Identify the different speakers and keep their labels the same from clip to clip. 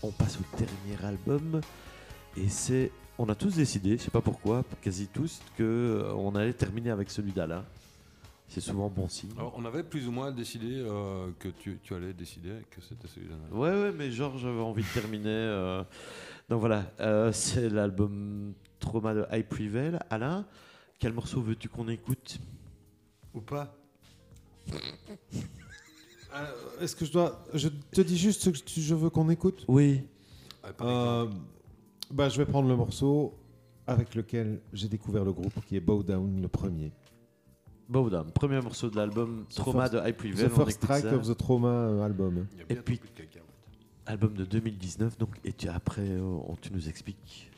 Speaker 1: On passe au dernier album et c'est on a tous décidé, je sais pas pourquoi, quasi tous, que euh, on allait terminer avec celui d'Alain. C'est souvent bon signe.
Speaker 2: Alors, on avait plus ou moins décidé euh, que tu, tu allais décider que c'était celui-là.
Speaker 1: Ouais, ouais, mais Georges avait envie de terminer. euh, Donc voilà, euh, c'est l'album Trauma de High Prevail. Alain, quel morceau veux-tu qu'on écoute?
Speaker 3: Ou pas?
Speaker 4: Euh, Est-ce que je dois. Je te dis juste ce que tu- je veux qu'on écoute?
Speaker 1: Oui.
Speaker 4: Bah, Je vais prendre le morceau avec lequel j'ai découvert le groupe, qui est Bow Down, le premier.
Speaker 1: Bowdown, premier morceau de l'album Trauma
Speaker 4: first-
Speaker 1: de High
Speaker 4: The
Speaker 1: Prevail.
Speaker 4: First Track
Speaker 1: ça.
Speaker 4: of the Trauma euh, album.
Speaker 1: Et puis-. Album de 2019, donc, et tu, après, on- tu nous expliques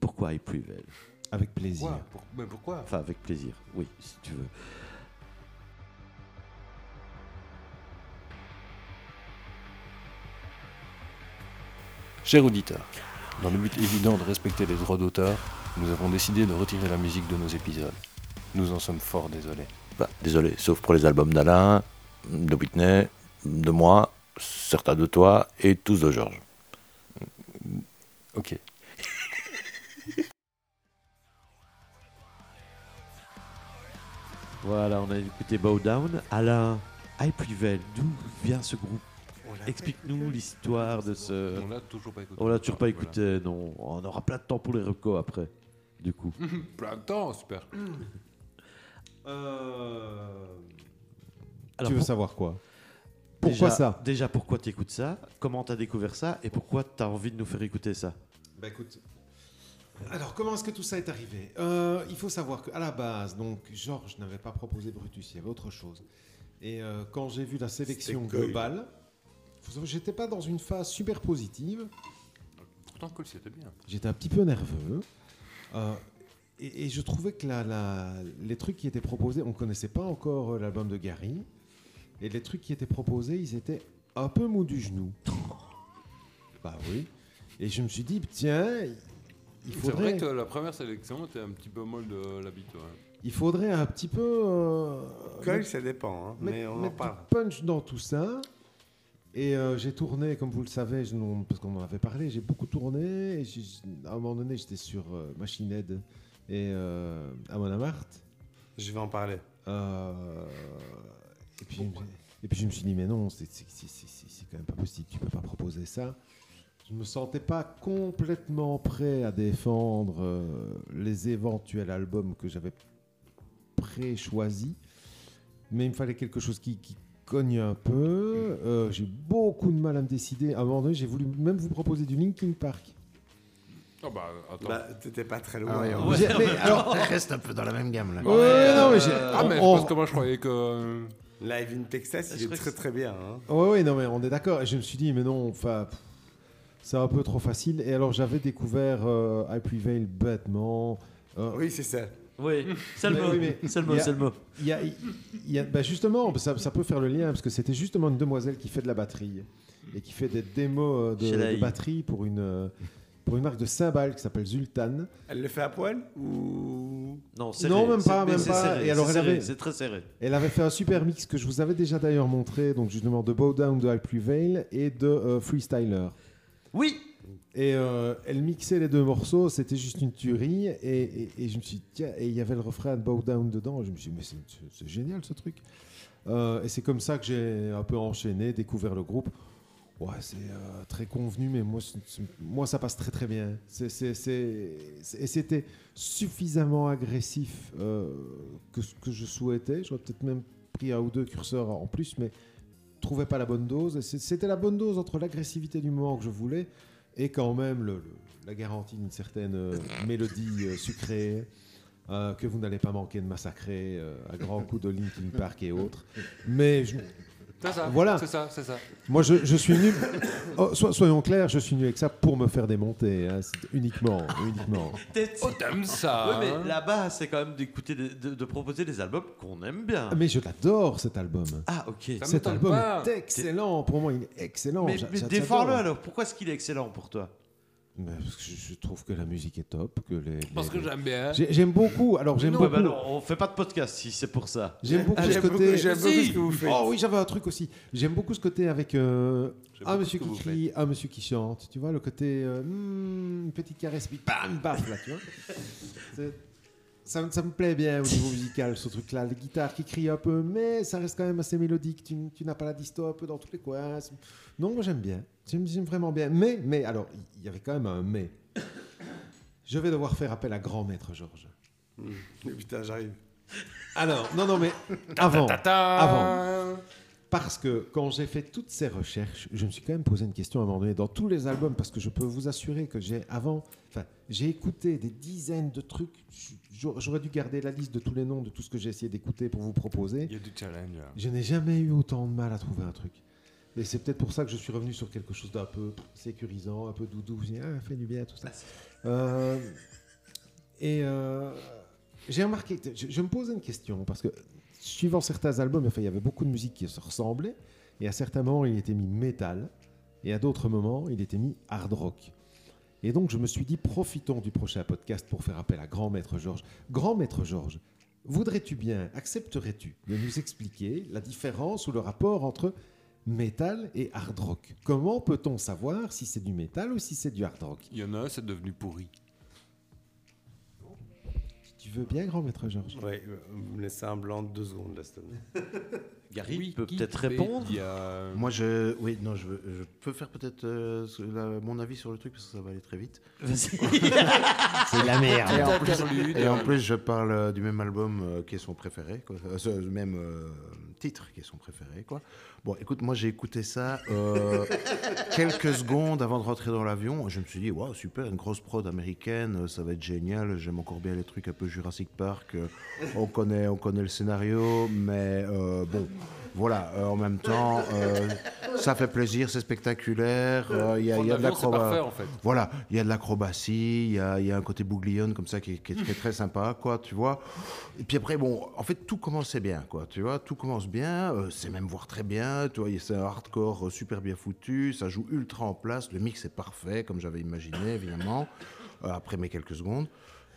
Speaker 1: pourquoi High Prevail.
Speaker 4: Avec plaisir.
Speaker 2: Pourquoi Pour- Mais pourquoi
Speaker 1: Enfin, avec plaisir, oui, si tu veux.
Speaker 5: Cher auditeur, dans le but évident de respecter les droits d'auteur, nous avons décidé de retirer la musique de nos épisodes. Nous en sommes fort désolés.
Speaker 6: Bah, désolé, sauf pour les albums d'Alain, de Whitney, de moi, certains de toi et tous de Georges.
Speaker 5: Ok.
Speaker 1: Voilà, on a écouté Bowdown. Alain, High Prevail, d'où vient ce groupe? Explique-nous l'histoire de ce.
Speaker 2: On l'a toujours pas écouté.
Speaker 1: On l'a toujours pas
Speaker 2: Voilà.
Speaker 1: écouté, non. On aura plein de temps pour les recos après, du coup.
Speaker 2: Plein de temps, super.
Speaker 1: Alors,
Speaker 4: tu veux
Speaker 1: pour-
Speaker 4: savoir quoi? Pourquoi
Speaker 1: déjà,
Speaker 4: ça?
Speaker 1: Déjà, pourquoi tu écoutes ça? Comment tu as découvert ça? Et pourquoi tu as envie de nous faire écouter ça?
Speaker 4: Bah écoute. Alors, comment est-ce que tout ça est arrivé? Euh, Il faut savoir qu'à la base, donc, Georges n'avait pas proposé Brutus, il y avait autre chose. Et euh, quand j'ai vu la sélection globale, j'étais pas dans une phase super positive.
Speaker 2: Pourtant, Cole, c'était bien.
Speaker 4: J'étais un petit peu nerveux. Euh, et, et je trouvais que la- la- les trucs qui étaient proposés, on ne connaissait pas encore euh, l'album de Gary. Et les trucs qui étaient proposés, ils étaient un peu mous du genou. bah oui. Et je me suis dit, tiens, il
Speaker 2: C'est
Speaker 4: faudrait,
Speaker 2: vrai que la première sélection était un petit peu molle de l'habitude.
Speaker 4: il faudrait un petit peu euh,
Speaker 3: ça dépend, hein, mais on en parle.
Speaker 4: punch dans tout ça. Et euh, j'ai tourné, comme vous le savez, je parce qu'on en avait parlé, j'ai beaucoup tourné. Et à un moment donné, j'étais sur euh, Machine Head et euh, Amon Amarth.
Speaker 3: Je vais en parler.
Speaker 4: Euh, et, puis, et puis je me suis dit, mais non, c'est quand même pas possible, tu peux pas proposer ça. Je me sentais pas complètement prêt à défendre euh, les éventuels albums que j'avais pré-choisis, mais il me fallait quelque chose qui, qui cogne un peu. Euh, J'ai beaucoup de mal à me décider. À un moment donné, j'ai voulu même vous proposer du Linkin Park.
Speaker 2: Oh bah, attends.
Speaker 3: Bah, t'étais pas très loin.
Speaker 7: Ah ouais, on
Speaker 4: J'ai- mais alors,
Speaker 7: reste un peu dans la même gamme là.
Speaker 4: ouais, non, mais j'ai-
Speaker 2: ah, mais
Speaker 4: on-
Speaker 2: parce que moi, je croyais que. euh,
Speaker 3: Live in Texas, il
Speaker 1: Je
Speaker 3: est
Speaker 1: crois que
Speaker 3: très
Speaker 1: c'est-
Speaker 3: très bien. hein.
Speaker 4: Ouais, ouais, non, mais on est d'accord. Et je me suis dit, mais non, enfin, c'est un peu trop facile. Et alors, j'avais découvert euh, I Prevail bêtement. Euh,
Speaker 3: Oui, c'est ça.
Speaker 1: Oui, c'est le mot.
Speaker 4: oui, mais
Speaker 1: C'est le mot,
Speaker 4: il y a-
Speaker 1: c'est le mot.
Speaker 4: Il y a, il y a- bah, justement, ça, ça peut faire le lien parce que c'était justement une demoiselle qui fait de la batterie et qui fait des démos euh, de, de batterie pour une, euh, pour une marque de cymbales qui s'appelle Zultan.
Speaker 3: Elle le fait à poil ou?
Speaker 1: Non, serré.
Speaker 4: Non, même
Speaker 1: C'est-
Speaker 4: pas, même
Speaker 1: c'est
Speaker 4: pas.
Speaker 1: serré,
Speaker 4: Et alors,
Speaker 1: c'est
Speaker 4: elle
Speaker 1: serré,
Speaker 4: avait-
Speaker 1: C'est très serré.
Speaker 4: Elle avait fait un super mix que je vous avais déjà d'ailleurs montré, donc justement de Bow Down de I Prevail et de euh, Freestyler.
Speaker 1: Oui
Speaker 4: Et euh, elle mixait les deux morceaux, c'était juste une tuerie. Et, et- et je me suis dit, tiens, et il y avait le refrain de Bow Down dedans. Je me suis dit, mais c'est génial ce truc. Euh, et c'est comme ça que j'ai un peu enchaîné, découvert le groupe. Ouais, c'est euh, très convenu, mais moi, moi ça passe très très bien. Et c'était suffisamment agressif euh, que je souhaitais. J'aurais peut-être même pris un ou deux curseurs en plus, mais je trouvais pas la bonne dose. C'était la bonne dose entre l'agressivité du moment que je voulais et quand même la garantie d'une certaine euh, mélodie sucrée que vous n'allez pas manquer de massacrer à grands coups de Linkin Park et autres. Mais je-
Speaker 2: C'est ça.
Speaker 4: Voilà.
Speaker 2: C'est ça, c'est ça.
Speaker 4: Moi, je, je suis venu. Oh, so- soyons clairs, je suis venu avec ça pour me faire démonter. hein, uniquement, uniquement.
Speaker 2: Oh, t'aimes ça
Speaker 1: Ouais,
Speaker 2: hein
Speaker 1: mais là-bas, c'est quand même d'écouter, de, de proposer des albums qu'on aime bien.
Speaker 4: Ah, Mais je l'adore cet album.
Speaker 1: Ah, ok.
Speaker 2: Ça
Speaker 4: Cet album
Speaker 2: pas.
Speaker 4: est excellent. Pour moi, il est excellent.
Speaker 1: Mais, défends-le alors. Pourquoi est-ce qu'il est excellent pour toi?
Speaker 4: Parce que je, trouve que la musique est top. Que les,
Speaker 2: Parce
Speaker 4: les-
Speaker 2: que j'aime bien.
Speaker 4: J'ai- J'aime beaucoup. Alors j'aime
Speaker 1: Ouais,
Speaker 4: beaucoup.
Speaker 1: bah non, on fait pas de podcast si c'est pour ça.
Speaker 4: J'aime beaucoup
Speaker 3: Ah,
Speaker 4: ce
Speaker 3: J'aime beaucoup,
Speaker 4: côté.
Speaker 3: j'aime beaucoup ce que vous faites.
Speaker 4: Oh oui, j'avais un truc aussi. J'aime beaucoup ce côté avec euh,
Speaker 2: J'aime
Speaker 4: un
Speaker 2: beaucoup
Speaker 4: monsieur
Speaker 2: ce
Speaker 4: qui
Speaker 2: vous
Speaker 4: crie, un monsieur qui chante. Tu vois, le côté euh, hmm, une petite caresse, puis bam, baf, là, tu vois. C'est- Ça, me- ça me plaît bien au niveau musical, ce truc-là. La guitare qui crie un peu, mais ça reste quand même assez mélodique. Tu, tu n'as pas la disto un peu dans tous les coins. Non, moi j'aime bien. J'aime j'aime vraiment bien. Mais, mais, alors, il y avait quand même un mais. Je vais devoir faire appel à grand maître Georges.
Speaker 3: Putain, j'arrive.
Speaker 4: Alors, non, non, mais avant.
Speaker 2: Tata
Speaker 4: Avant. Parce que quand j'ai fait toutes ces recherches, je me suis quand même posé une question à un moment donné dans tous les albums, parce que je peux vous assurer que j'ai avant, enfin, j'ai écouté des dizaines de trucs. J'aurais dû garder la liste de tous les noms de tout ce que j'ai essayé d'écouter pour vous proposer.
Speaker 2: Il y a du challenge. là.
Speaker 4: Je n'ai jamais eu autant de mal à trouver un truc. Et c'est peut-être pour ça que je suis revenu sur quelque chose d'un peu sécurisant, un peu doudou. Je dis, ah, fait du bien, tout ça. Euh, et euh, j'ai remarqué, je, je me posais une question, parce que suivant certains albums, enfin, il y avait beaucoup de musique qui se ressemblait, et à certains moments, il était mis métal, et à d'autres moments, il était mis hard rock. Et donc, je me suis dit, profitons du prochain podcast pour faire appel à Grand Maître Georges. Grand Maître Georges, voudrais-tu bien, accepterais-tu de nous expliquer la différence ou le rapport entre métal et hard rock? Comment peut-on savoir si c'est du métal ou si c'est du hard rock?
Speaker 2: Il y en a un, c'est devenu pourri.
Speaker 4: Veux bien, Grand Maître Georges
Speaker 3: Ouais, vous me laissez un blanc de deux secondes, plaît.
Speaker 1: Gary peut peut-être répondre.
Speaker 2: A-
Speaker 6: Moi, je, oui, non, je, veux- je peux faire peut-être euh, mon avis sur le truc parce que ça va aller très vite.
Speaker 4: C'est la merde
Speaker 6: Et en, plus,
Speaker 2: interlude.
Speaker 6: et en plus, je parle euh, du même album euh, qui est son préféré, quoi. Euh, même euh, titre qui est son préféré, quoi. Bon, écoute, moi j'ai écouté ça euh, quelques secondes avant de rentrer dans l'avion. Je me suis dit, waouh, super, une grosse prod américaine, ça va être génial. J'aime encore bien les trucs un peu Jurassic Park. euh, on connaît, on connaît le scénario, mais euh, bon, voilà. euh, en même temps, euh, ça fait plaisir, c'est spectaculaire. euh, Il y a, de
Speaker 2: L'avion, c'est
Speaker 6: l'acrobat-
Speaker 2: parfait, en fait.
Speaker 6: voilà, il y a de l'acrobatie, il y a, il y a un côté bouglione comme ça qui est, qui est- qui est très sympa, quoi, tu vois. Et puis après, bon, en fait, tout commençait bien, quoi, tu vois, tout commence bien, c'est même voir très bien, tu vois, c'est un hardcore super bien foutu, ça joue ultra en place, le mix est parfait, comme j'avais imaginé, évidemment, après mes quelques secondes.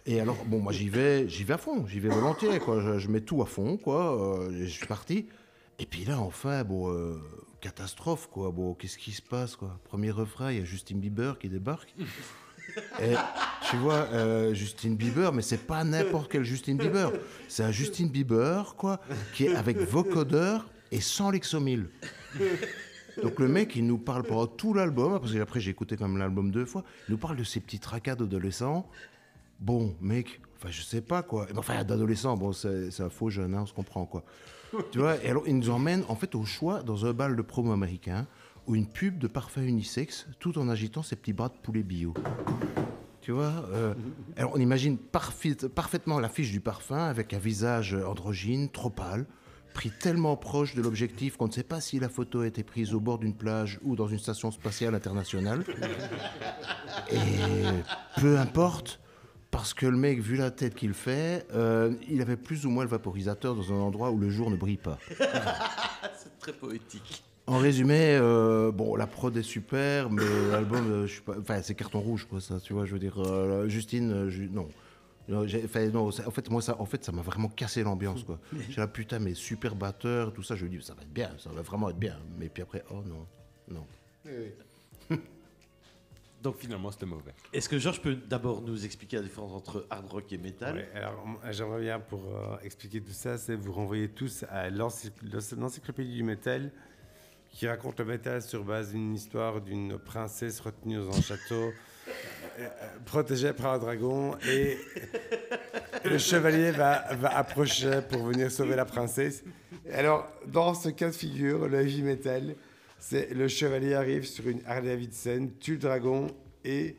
Speaker 6: Et alors, bon, moi j'y vais, j'y vais à fond, j'y vais volontiers, quoi, je, je mets tout à fond, quoi, euh, je suis parti. Et puis là, enfin, bon, euh, catastrophe, quoi, bon, qu'est-ce qui se passe, quoi? Premier refrain, il y a Justin Bieber qui débarque. Et tu vois, euh, Justin Bieber, mais c'est pas n'importe quel Justin Bieber. C'est un Justin Bieber, quoi, qui est avec vocodeur et sans Lexomil. Donc le mec, il nous parle pendant tout l'album, parce que après j'ai écouté quand même l'album deux fois, il nous parle de ces petits tracas d'adolescents. Bon, mec, enfin je sais pas quoi. Enfin, d'adolescent, bon, c'est c'est un faux jeune, hein, on se comprend quoi. Tu vois, et alors il nous emmène en fait au choix dans un bal de promo américain ou une pub de parfum unisexe tout en agitant ses petits bras de poulet bio. Tu vois euh, Alors on imagine parfait- parfaitement l'affiche du parfum avec un visage androgyne, trop pâle, pris tellement proche de l'objectif qu'on ne sait pas si la photo a été prise au bord d'une plage ou dans une station spatiale internationale. Et peu importe, parce que le mec, vu la tête qu'il fait, euh, il avait plus ou moins le vaporisateur dans un endroit où le jour ne brille pas.
Speaker 1: C'est très poétique.
Speaker 6: En résumé, euh, bon, la prod est super, mais l'album, euh, enfin, c'est carton rouge, quoi, ça, tu vois, je veux dire, euh, Justine, ju- non. Non, en fait, moi, ça, en fait, ça m'a vraiment cassé l'ambiance, quoi. J'ai la putain, mais super batteur, tout ça, je me dis, ça va être bien, ça va vraiment être bien. Mais puis après, oh non, non.
Speaker 2: Donc finalement, c'était mauvais.
Speaker 1: Est-ce que Georges peut d'abord nous expliquer la différence entre hard rock et metal?
Speaker 3: Ouais, alors, j'aimerais bien, pour euh, expliquer tout ça, c'est vous renvoyer tous à l'ency- l'encyclopédie du métal qui raconte le métal sur base d'une histoire d'une princesse retenue dans un château, euh, euh, protégée par un dragon, et le chevalier va, va approcher pour venir sauver la princesse. Alors, dans ce cas de figure, le heavy metal, c'est le chevalier arrive sur une Harley Davidson, tue le dragon et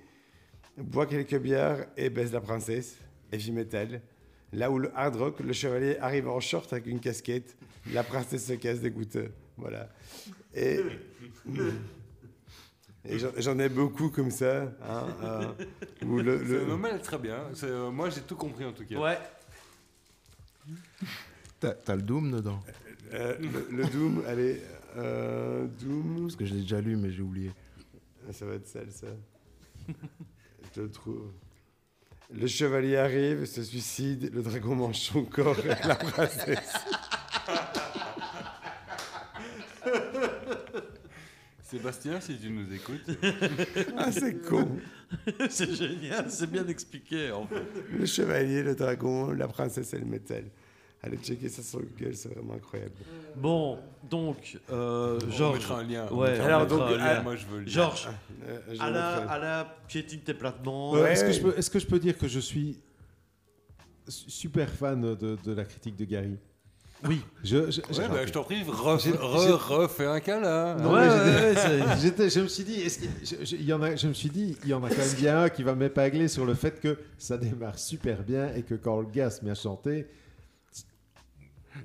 Speaker 3: boit quelques bières et baise la princesse, heavy metal. Là où le hard rock, le chevalier arrive en short avec une casquette, la princesse se casse dégoûtée. Voilà. Et, et j'en- ai beaucoup comme ça. hein, euh, le,
Speaker 2: C'est-
Speaker 3: le-
Speaker 2: est très bien. C'est, euh, moi, j'ai tout compris en tout cas.
Speaker 1: Ouais.
Speaker 6: T'as t'as le Doom dedans
Speaker 3: euh, le- le Doom, allez, euh, Doom.
Speaker 6: Parce que je l'ai déjà lu, mais j'ai oublié.
Speaker 3: Ah, Ça va être sale, ça. Je te le trouve. Le chevalier arrive, se suicide, le dragon mange son corps et la princesse.
Speaker 2: Sébastien, si tu nous écoutes.
Speaker 3: Ah, c'est con.
Speaker 1: c'est génial, c'est bien expliqué en fait.
Speaker 3: Le chevalier, le dragon, la princesse et le métal. Allez checker ça sur Google, c'est vraiment incroyable.
Speaker 1: Bon, donc, euh,
Speaker 2: On
Speaker 1: Georges.
Speaker 2: mettra un lien.
Speaker 1: Ouais,
Speaker 2: on
Speaker 3: alors, donc,
Speaker 2: un lien.
Speaker 3: à-
Speaker 2: moi, je veux le lien.
Speaker 1: Georges,
Speaker 3: Euh, je
Speaker 1: à la, à la piétine tes platements.
Speaker 3: Ouais.
Speaker 4: Est-ce que, je peux- est-ce que je peux dire que je suis su- super fan de, de la critique de Gary?
Speaker 1: Oui.
Speaker 4: Je, je,
Speaker 2: Ouais,
Speaker 4: j'ai-
Speaker 2: bah, je t'en prie, ref-
Speaker 4: J'ai-
Speaker 2: re- refais un câlin.
Speaker 4: Non,
Speaker 1: Ouais,
Speaker 4: je me suis dit, est-ce je, y en a, je me suis dit, il y en a quand même bien un qui va m'épingler sur le fait que ça démarre super bien et que quand le gars se met à chanter,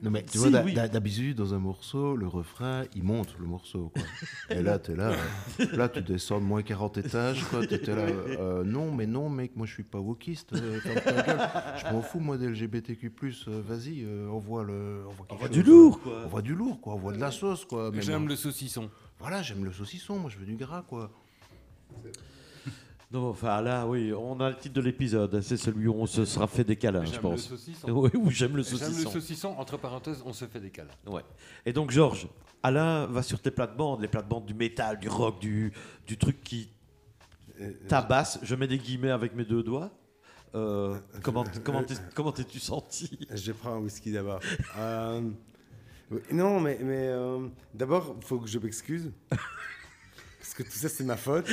Speaker 6: Non, mais tu
Speaker 1: Si,
Speaker 6: vois,
Speaker 1: oui.
Speaker 6: d'habitude, dans un morceau, le refrain, il monte le morceau. Quoi. Et là, t'es là. euh, Là, tu descends de moins 40 étages. T'étais là. euh, non, mais non, mec, moi, je suis pas wokiste. euh, je m'en fous, moi, des LGBTQ. euh, Vas-y, euh, envoie, le, envoie, quelque
Speaker 1: On voit
Speaker 6: chose,
Speaker 1: du
Speaker 6: euh,
Speaker 1: lourd, quoi.
Speaker 6: On voit du lourd, quoi. On voit de la sauce, quoi. Mais
Speaker 2: J'aime le saucisson.
Speaker 6: Voilà, j'aime le saucisson. Moi, je veux du gras, quoi.
Speaker 1: Non, enfin là, oui, on a le titre de l'épisode. C'est celui où on se sera fait des câlins, je
Speaker 2: J'aime le
Speaker 1: pense.
Speaker 2: saucisson.
Speaker 1: Oui, ou j'aime le
Speaker 2: J'aime le
Speaker 1: saucisson.
Speaker 2: saucisson. Entre parenthèses, on se fait des câlins.
Speaker 1: Ouais. Et donc, Georges, Alain va sur tes plates-bandes, les plates-bandes du métal, du rock, du, du truc qui
Speaker 3: Euh,
Speaker 1: tabasse. Je mets des guillemets avec mes deux doigts. Euh, comment comment t'es- comment t'es-tu senti?
Speaker 3: Je prends un whisky d'abord. Euh, non, mais, mais euh, d'abord, il faut que je m'excuse. Parce que tout ça, c'est ma faute.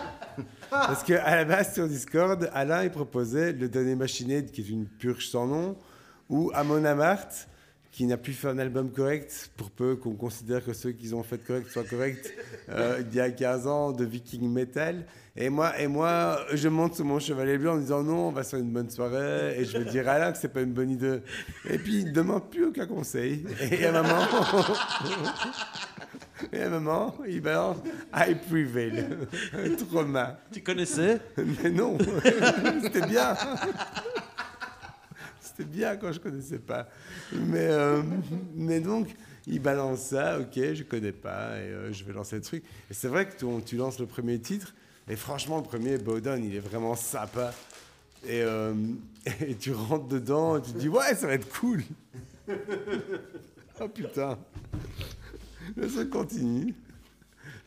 Speaker 3: Parce qu'à la base, sur Discord, Alain, il proposait le dernier Machinade, qui est une purge sans nom, ou Amon Amarth, qui n'a plus fait un album correct, pour peu qu'on considère que ceux qu'ils ont fait correct soient corrects, euh, il y a 15 ans, de Viking Metal. Et moi, et moi, je monte sur mon chevalet blanc en disant non, on va faire une bonne soirée, et je vais dire à Alain que c'est pas une bonne idée. Et puis, il ne demande plus aucun conseil. Et à moment, et à un moment, il balance I prevail. Trauma.
Speaker 1: Tu connaissais?
Speaker 3: Mais non, c'était bien. C'était bien quand je connaissais pas. Mais, euh, mais donc, il balance ça, ok, je connais pas, et euh, je vais lancer le truc. Et c'est vrai que tu, tu lances le premier titre, et franchement, le premier, Bowdown, il est vraiment sympa. Et, euh, et tu rentres dedans, et tu te dis, ouais, ça va être cool. oh putain. Le truc continue.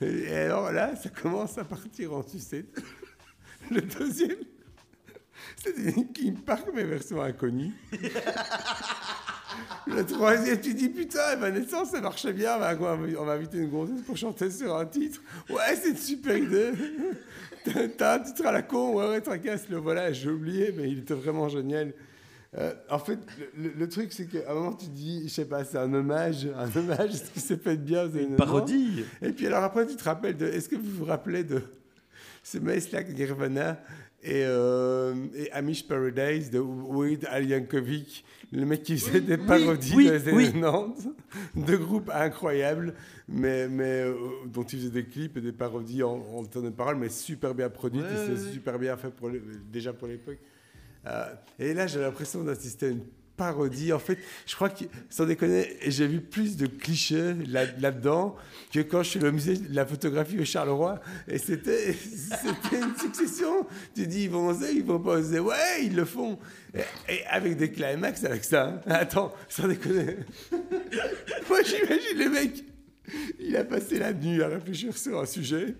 Speaker 3: Et, alors là, ça commence à partir en sucette. Le deuxième, c'est une Linkin Park, mais version inconnue. Le troisième, tu dis putain, Evanescence, ça marchait bien, on va inviter une gonzesse pour chanter sur un titre. Ouais, c'est une super idée. T'as un titre à la con, ouais, ouais, tracasse, le voilà, j'ai oublié, mais il était vraiment génial. Euh, en fait, le, truc, c'est qu'à un moment, tu dis, je sais pas, c'est un hommage, un hommage, ce qui s'est fait de bien. années
Speaker 1: Une
Speaker 3: 90.
Speaker 1: parodie
Speaker 3: Et puis alors après, tu te rappelles de. Est-ce que vous vous rappelez de ce mec-là, Nirvana et, euh, et Amish Paradise de Weird Al Yankovic, le mec qui faisait des parodies
Speaker 1: oui,
Speaker 3: dans les années
Speaker 1: oui.
Speaker 3: 90, de groupes incroyables, mais, mais euh, dont il faisait des clips et des parodies en, en temps de parole, mais super bien produites,
Speaker 1: Ouais,
Speaker 3: et c'est super bien fait pour le- déjà pour l'époque. Euh, et là, j'ai l'impression d'assister à une parodie. En fait, je crois que, sans déconner, j'ai vu plus de clichés là- là-dedans que quand je suis au musée de la photographie au Charleroi. Et c'était une succession. Tu dis, ils vont oser, ils vont pas oser. Ouais, ils le font. Et, et avec des climax avec ça. hein. Attends, sans déconner. Moi, j'imagine le mec, il a passé la nuit à réfléchir sur un sujet.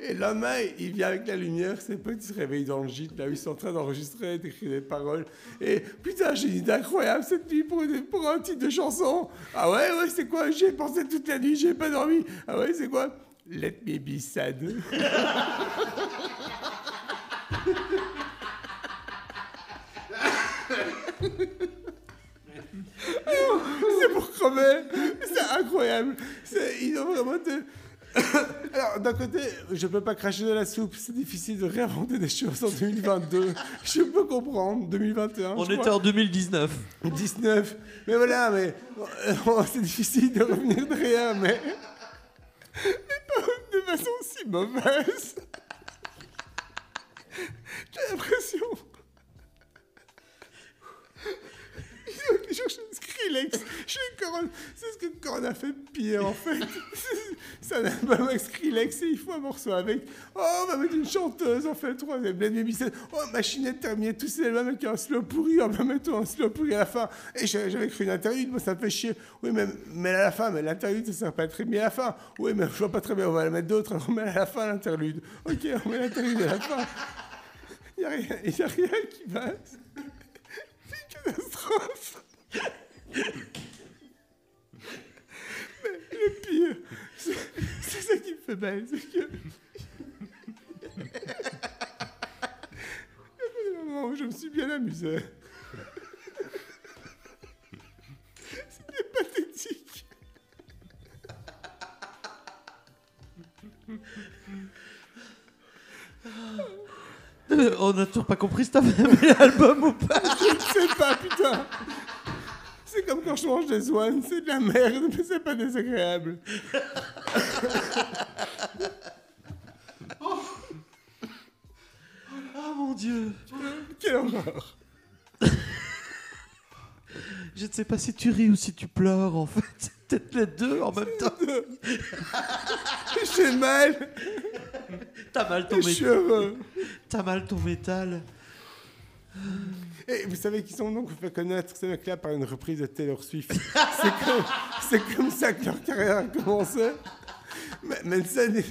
Speaker 3: Et le lendemain, il vient avec la lumière, ses potes ils se réveillent dans le gîte, là où ils sont en train d'enregistrer, d'écrire des paroles. Et putain, j'ai une idée incroyable cette nuit pour, un titre de chanson. Ah ouais, ouais, c'est quoi? J'y ai pensé toute la nuit, j'ai pas dormi. Ah ouais, c'est quoi? Let me be sad. c'est pour crever. C'est incroyable. C'est- Ils ont vraiment. de- Alors, d'un côté, je peux pas cracher de la soupe. C'est difficile de réinventer des choses en 2022. Je peux comprendre. 2021.
Speaker 1: On était
Speaker 3: crois.
Speaker 1: en 2019.
Speaker 3: 19. Mais voilà, mais euh, c'est difficile de revenir de rien, mais. Mais pas de façon si mauvaise. J'ai l'impression. Ils ont cherché un Skrillex. Chez Coron. C'est ce que Coron a fait en fait. C'est un album avec Skrillex et il faut un morceau avec. Oh, on va mettre une chanteuse, en fait, troisième. Blade Baby. Oh, machinette terminée, tous ces albums avec un slow pourri. On va mettre un slow pourri à la fin. Et j'a- j'avais cru une interlude, moi ça fait chier. Oui, mais, mais à la fin, mais l'interlude, ça sert pas très bien à la fin. Oui, mais je vois pas très bien, on va la mettre d'autres, on met à la fin l'interlude. Ok, on met l'interlude à la fin. Il n'y a, rien- a rien qui passe. C'est une catastrophe. Le pire, c'est ça qui me fait mal, c'est que. Il y a des moments où je me suis bien amusé. C'était pathétique.
Speaker 1: Euh, On n'a toujours pas compris si t'avais aimé l'album ou pas?
Speaker 3: Je ne sais pas, putain. C'est comme quand je mange des oines, c'est de la merde, mais c'est pas désagréable.
Speaker 1: Oh mon dieu.
Speaker 3: Quelle horreur.
Speaker 1: Je ne sais pas si tu ris ou si tu pleures en fait. C'est Peut-être les deux en même temps.
Speaker 3: J'ai mal
Speaker 1: T'as mal ton métal. T'as mal ton métal.
Speaker 3: Et vous savez qu'ils sont donc fait connaître ces mecs-là par une reprise de Taylor Swift. c'est comme, ça que leur carrière a commencé. Mais Manson, il,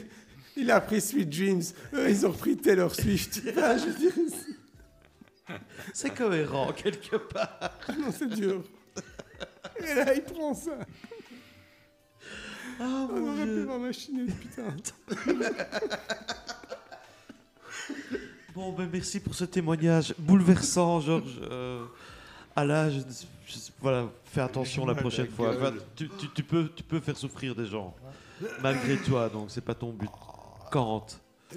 Speaker 3: il a pris Sweet Dreams. Eux, ils ont repris Taylor Swift. Ah, je veux dire, c'est-
Speaker 1: cohérent quelque part.
Speaker 3: non, c'est dur. Et là, il prend ça.
Speaker 1: Oh
Speaker 3: On aurait pu voir machiner, putain.
Speaker 1: Bon, ben merci pour ce témoignage bouleversant, Georges. Euh, Alain, je, je- voilà, fais attention la prochaine fois. Enfin, tu, tu- tu peux, tu peux faire souffrir des gens, malgré toi, donc c'est pas ton but. Kant.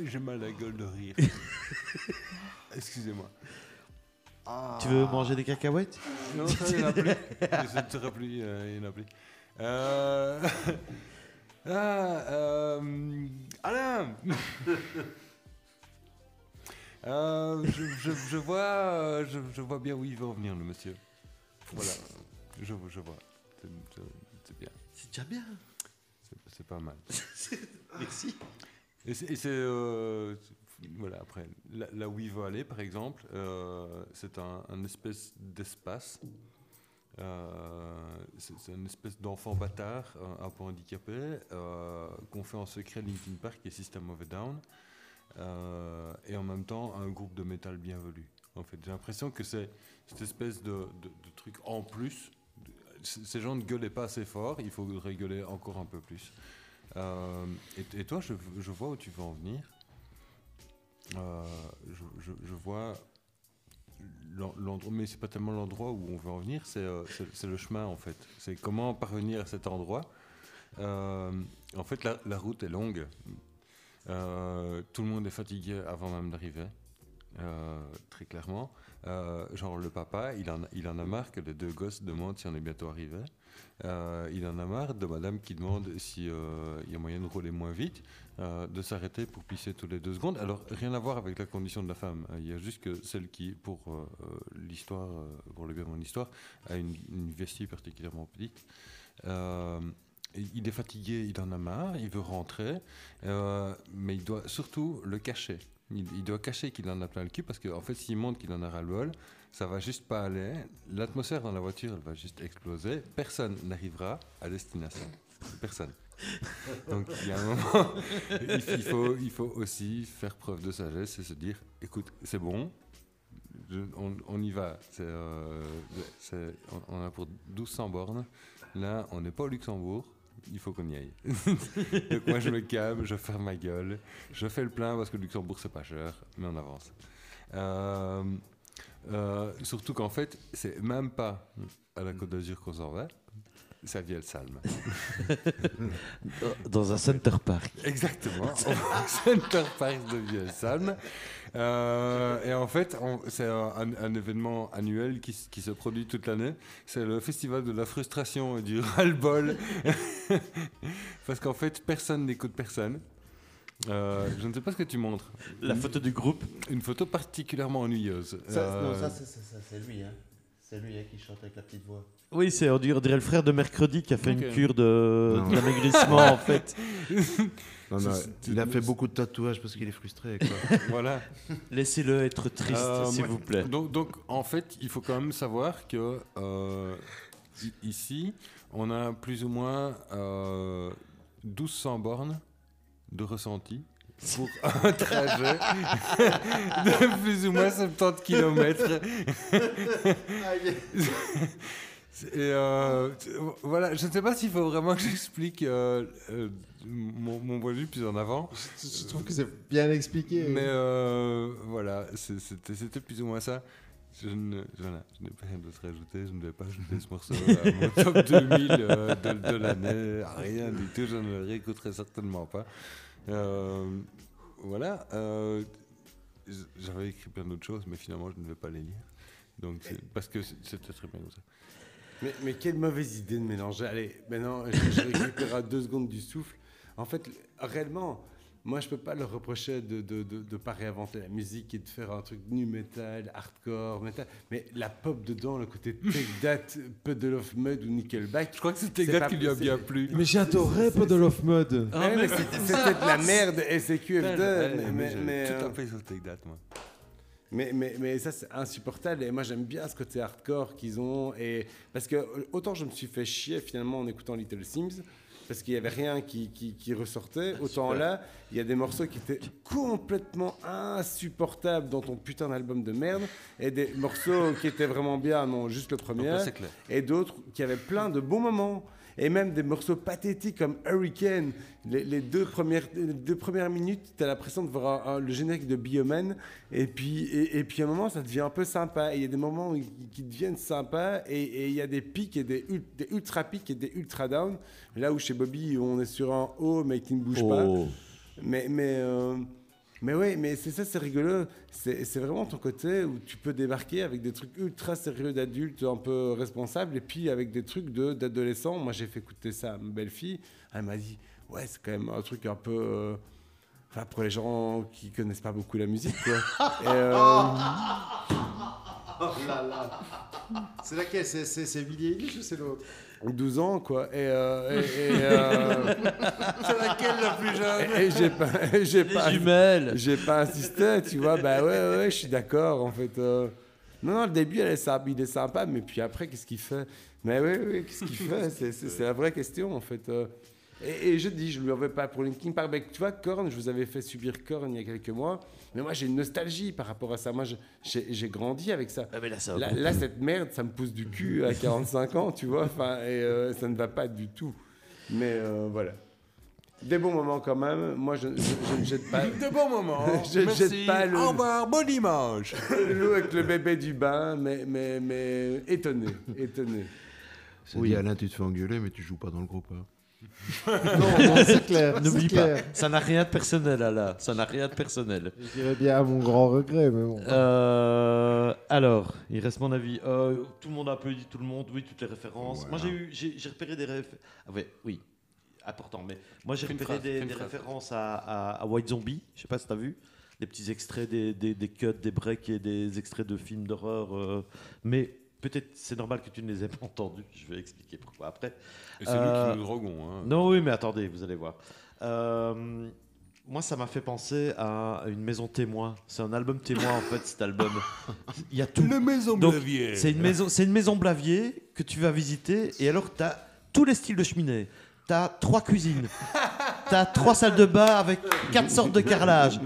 Speaker 2: J'ai mal à la gueule de rire. Excusez-moi.
Speaker 1: Tu veux manger des cacahuètes?
Speaker 2: Non, ça, il n'y en a plus, euh, il n'y en a plus. Euh... ah, euh... Alain Euh, je, je, je vois, euh, je, je vois bien où il veut en venir, le monsieur. Voilà, je, je vois. C'est- bien,
Speaker 1: C'est déjà bien.
Speaker 2: c'est pas mal.
Speaker 1: Merci.
Speaker 2: Et c'est, euh, voilà, après, là, là où il veut aller, par exemple, euh, c'est un, un espèce d'espace. C'est, une espèce d'enfant bâtard, un, un peu handicapé, qu'on fait en secret Linkin Park et System of a Down, euh, et en même temps un groupe de métal bienvenu. En fait, j'ai l'impression que c'est cette espèce de, truc en plus. Ces gens ne gueulaient pas assez fort, il faudrait gueuler encore un peu plus. Euh, et, toi, je, vois où tu veux en venir. Euh, je, je- vois l'en- l'endroit, mais c'est pas tellement l'endroit où on veut en venir, c'est euh, le chemin en fait. C'est comment parvenir à cet endroit. En fait, la route est longue. Euh, tout le monde est fatigué avant même d'arriver, euh, très clairement. Euh, genre le papa, il en, a- il en a marre que les deux gosses demandent si on est bientôt arrivé. Il en a marre de madame qui demande si il y a moyen de rouler moins vite, de s'arrêter pour pisser tous les deux secondes. Alors rien à voir avec la condition de la femme. Il y a juste que celle qui, pour l'histoire, pour le bien de mon histoire, a une, une vestie particulièrement petite. Il est fatigué, il en a marre, il veut rentrer, euh, mais il doit surtout le cacher. Il, doit cacher qu'il en a plein le cul parce qu'en en fait, s'il montre qu'il en a ras le bol, ça va juste pas aller. L'atmosphère dans la voiture, elle va juste exploser. Personne n'arrivera à destination. Personne. Donc il y a un moment, il, faut, aussi faire preuve de sagesse et se dire, écoute, c'est bon, on, y va. Euh, on a pour 1200 bornes. Là, on n'est pas au Luxembourg. Il faut qu'on y aille. Donc moi, je me calme, je ferme ma gueule, je fais le plein parce que le Luxembourg, c'est pas cher, mais on avance. Euh, euh, surtout qu'en fait, c'est même pas à la Côte d'Azur qu'on s'en va. ça vient le Salm.
Speaker 1: Dans un Center Park.
Speaker 2: Exactement, au Center Park de Vielsalm. Euh, et en fait, c'est un, un événement annuel qui, se produit toute l'année. C'est le festival de la frustration et du ras-le-bol. Parce qu'en fait, personne n'écoute personne. Euh, je ne sais pas ce que tu montres.
Speaker 1: La photo du groupe.
Speaker 2: Une photo particulièrement ennuyeuse.
Speaker 7: Ça,
Speaker 2: Euh,
Speaker 7: Non, ça, c'est- lui. Hein. C'est lui hein, qui chante avec la petite voix.
Speaker 1: Oui, c'est on dirait on dirait le frère de mercredi qui a fait une cure de d'amaigrissement en fait.
Speaker 6: Non, non, il a fait beaucoup de tatouages parce qu'il est frustré. Quoi.
Speaker 2: voilà.
Speaker 1: Laissez-le être triste,
Speaker 2: Euh,
Speaker 1: s'il vous plaît.
Speaker 2: Donc, donc, en fait, il faut quand même savoir que euh, ici, on a plus ou moins euh, 1200 bornes de ressenti pour un trajet de plus ou moins 70 km. Et euh, voilà, je ne sais pas s'il faut vraiment que j'explique euh, euh, mon, mon point de vue plus en avant.
Speaker 4: Je, je trouve que c'est bien expliqué.
Speaker 2: Mais euh, voilà, c'était plus ou moins ça. Je voilà, n'ai pas rien d'autre à ajouter. Je ne vais pas ajouter ce morceau à mon top 2000 euh, de, de l'année. Rien du tout. Je ne le réécouterai certainement pas. Euh, voilà. euh, J'avais écrit plein d'autres choses, mais finalement, je ne vais pas les lire. Donc, parce que c'est- c'était très bien comme ça.
Speaker 3: Mais, mais quelle mauvaise idée de mélanger. Allez, maintenant, je, je récupérerai deux secondes du souffle. En fait, réellement, moi, je peux pas leur reprocher de ne de, de, de pas réinventer la musique et de faire un truc nu metal, hardcore, metal. Mais la pop dedans, le côté Take That, Puddle of Mud ou Nickelback.
Speaker 2: Je crois que
Speaker 3: C'est
Speaker 2: Gat
Speaker 3: pas-
Speaker 2: qui lui a bien plu.
Speaker 4: Mais j'adorais Puddle of Mud.
Speaker 1: Ah,
Speaker 3: Ouais, mais c'était c'était de la merde SQF2.
Speaker 2: Ouais,
Speaker 3: mais, mais, mais,
Speaker 2: tout
Speaker 3: euh,
Speaker 2: à fait sur Take That, moi.
Speaker 3: Mais, mais, mais ça, c'est insupportable. Et moi, j'aime bien ce côté hardcore qu'ils ont. Et... Parce que autant je me suis fait chier finalement en écoutant Little Sims, parce qu'il n'y avait rien qui, qui, qui ressortait, autant là, il y a des morceaux qui étaient complètement insupportables dans ton putain d'album de merde, et des morceaux qui étaient vraiment bien, non, juste le premier,
Speaker 2: là,
Speaker 3: et d'autres qui avaient plein de bons moments. Et même des morceaux pathétiques comme Hurricane. Les, les deux, premières, les deux premières minutes, tu as l'impression de voir un- un- le générique de Bioman. Et puis, et, et puis à un moment, ça devient un peu sympa. Il y a des moments où- qui deviennent sympas. Et il y a des pics et des, ul- des ultra pics et des ultra down. Là où chez Bobby, on est sur un haut, mais qui ne bouge pas.
Speaker 1: Oh.
Speaker 3: Mais, mais, euh, mais ouais, mais c'est ça, c'est rigolo. C'est vraiment ton côté où tu peux débarquer avec des trucs ultra sérieux d'adultes, un peu responsables, et puis avec des trucs de- d'adolescents. Moi, j'ai fait écouter ça à ma belle-fille. Elle m'a dit, ouais, c'est quand même un truc un peu. euh, Enfin, pour les gens qui connaissent pas beaucoup la musique, quoi. Et, euh,
Speaker 4: C'est laquelle? C'est c'est- c'est Billie Eilish ou c'est l'autre?
Speaker 3: 12 ans, quoi. Et, euh, et- et, euh,
Speaker 2: C'est laquelle la plus jeune?
Speaker 3: et- et j'ai pas, j'ai
Speaker 1: Les
Speaker 3: pas,
Speaker 1: jumelles.
Speaker 3: J'ai pas insisté, tu vois. Bah ouais, ouais, ouais, je suis d'accord, en fait. euh. Non, non, le début, elle est sympa, il est sympa, mais puis après, qu'est-ce qu'il fait? Mais oui, oui, qu'est-ce qu'il fait? C'est- C'est c'est la vraie question, en fait. Et, et je dis, je lui en veux pas pour Linkin Park. Mais tu vois, Korn, je vous avais fait subir Korn il y a quelques mois. Mais moi, j'ai une nostalgie par rapport à ça. Moi, j'ai grandi avec ça.
Speaker 1: Ah, mais là, ça va
Speaker 3: Là,
Speaker 1: beaucoup.
Speaker 3: là, cette merde, ça me pousse du cul à 45 ans, tu vois. Enfin, et euh, ça ne va pas du tout. Mais euh, voilà. Des bons moments quand même. Moi, je, je- je ne jette pas.
Speaker 2: De bons moments.
Speaker 3: Je
Speaker 2: Merci.
Speaker 3: jette pas le-
Speaker 2: Au revoir, bon dimanche.
Speaker 3: L'eau avec le bébé du bain, mais, mais, mais étonné, étonné.
Speaker 6: Oui, Alain, tu te fais engueuler, mais tu joues pas dans le groupe. hein.
Speaker 4: Non, c'est clair.
Speaker 1: N'oublie pas,
Speaker 4: clair.
Speaker 1: ça n'a rien de personnel, là. Ça n'a rien de personnel.
Speaker 4: Je dirais bien à mon grand regret, mais bon.
Speaker 1: Euh, alors, il reste mon avis. Euh, tout le monde a un peu dit tout le monde, oui, toutes les références. Moi, j'ai eu, j'ai j'ai repéré des références. Ah ouais, oui, important. Mais moi, j'ai repéré
Speaker 2: phrase,
Speaker 1: des, références à, à- à White Zombie. Je sais pas si t'as vu des petits extraits, des, des, des cuts, des breaks et des extraits de films d'horreur. euh, mais peut-être c'est normal que tu ne les aies pas entendus. Je vais expliquer pourquoi après.
Speaker 2: Et c'est
Speaker 1: Euh,
Speaker 2: nous qui nous droguons. Hein.
Speaker 1: Non, oui, mais attendez, vous allez voir. Euh, moi, ça m'a fait penser à une maison témoin. C'est un album témoin, en fait, cet album. Il y a tout.
Speaker 2: maison
Speaker 1: Donc, C'est une maison, c'est une maison Blavier que tu vas visiter et alors tu as tous les styles de cheminée. Tu as trois cuisines. Tu as trois salles de bain avec quatre sortes de carrelage.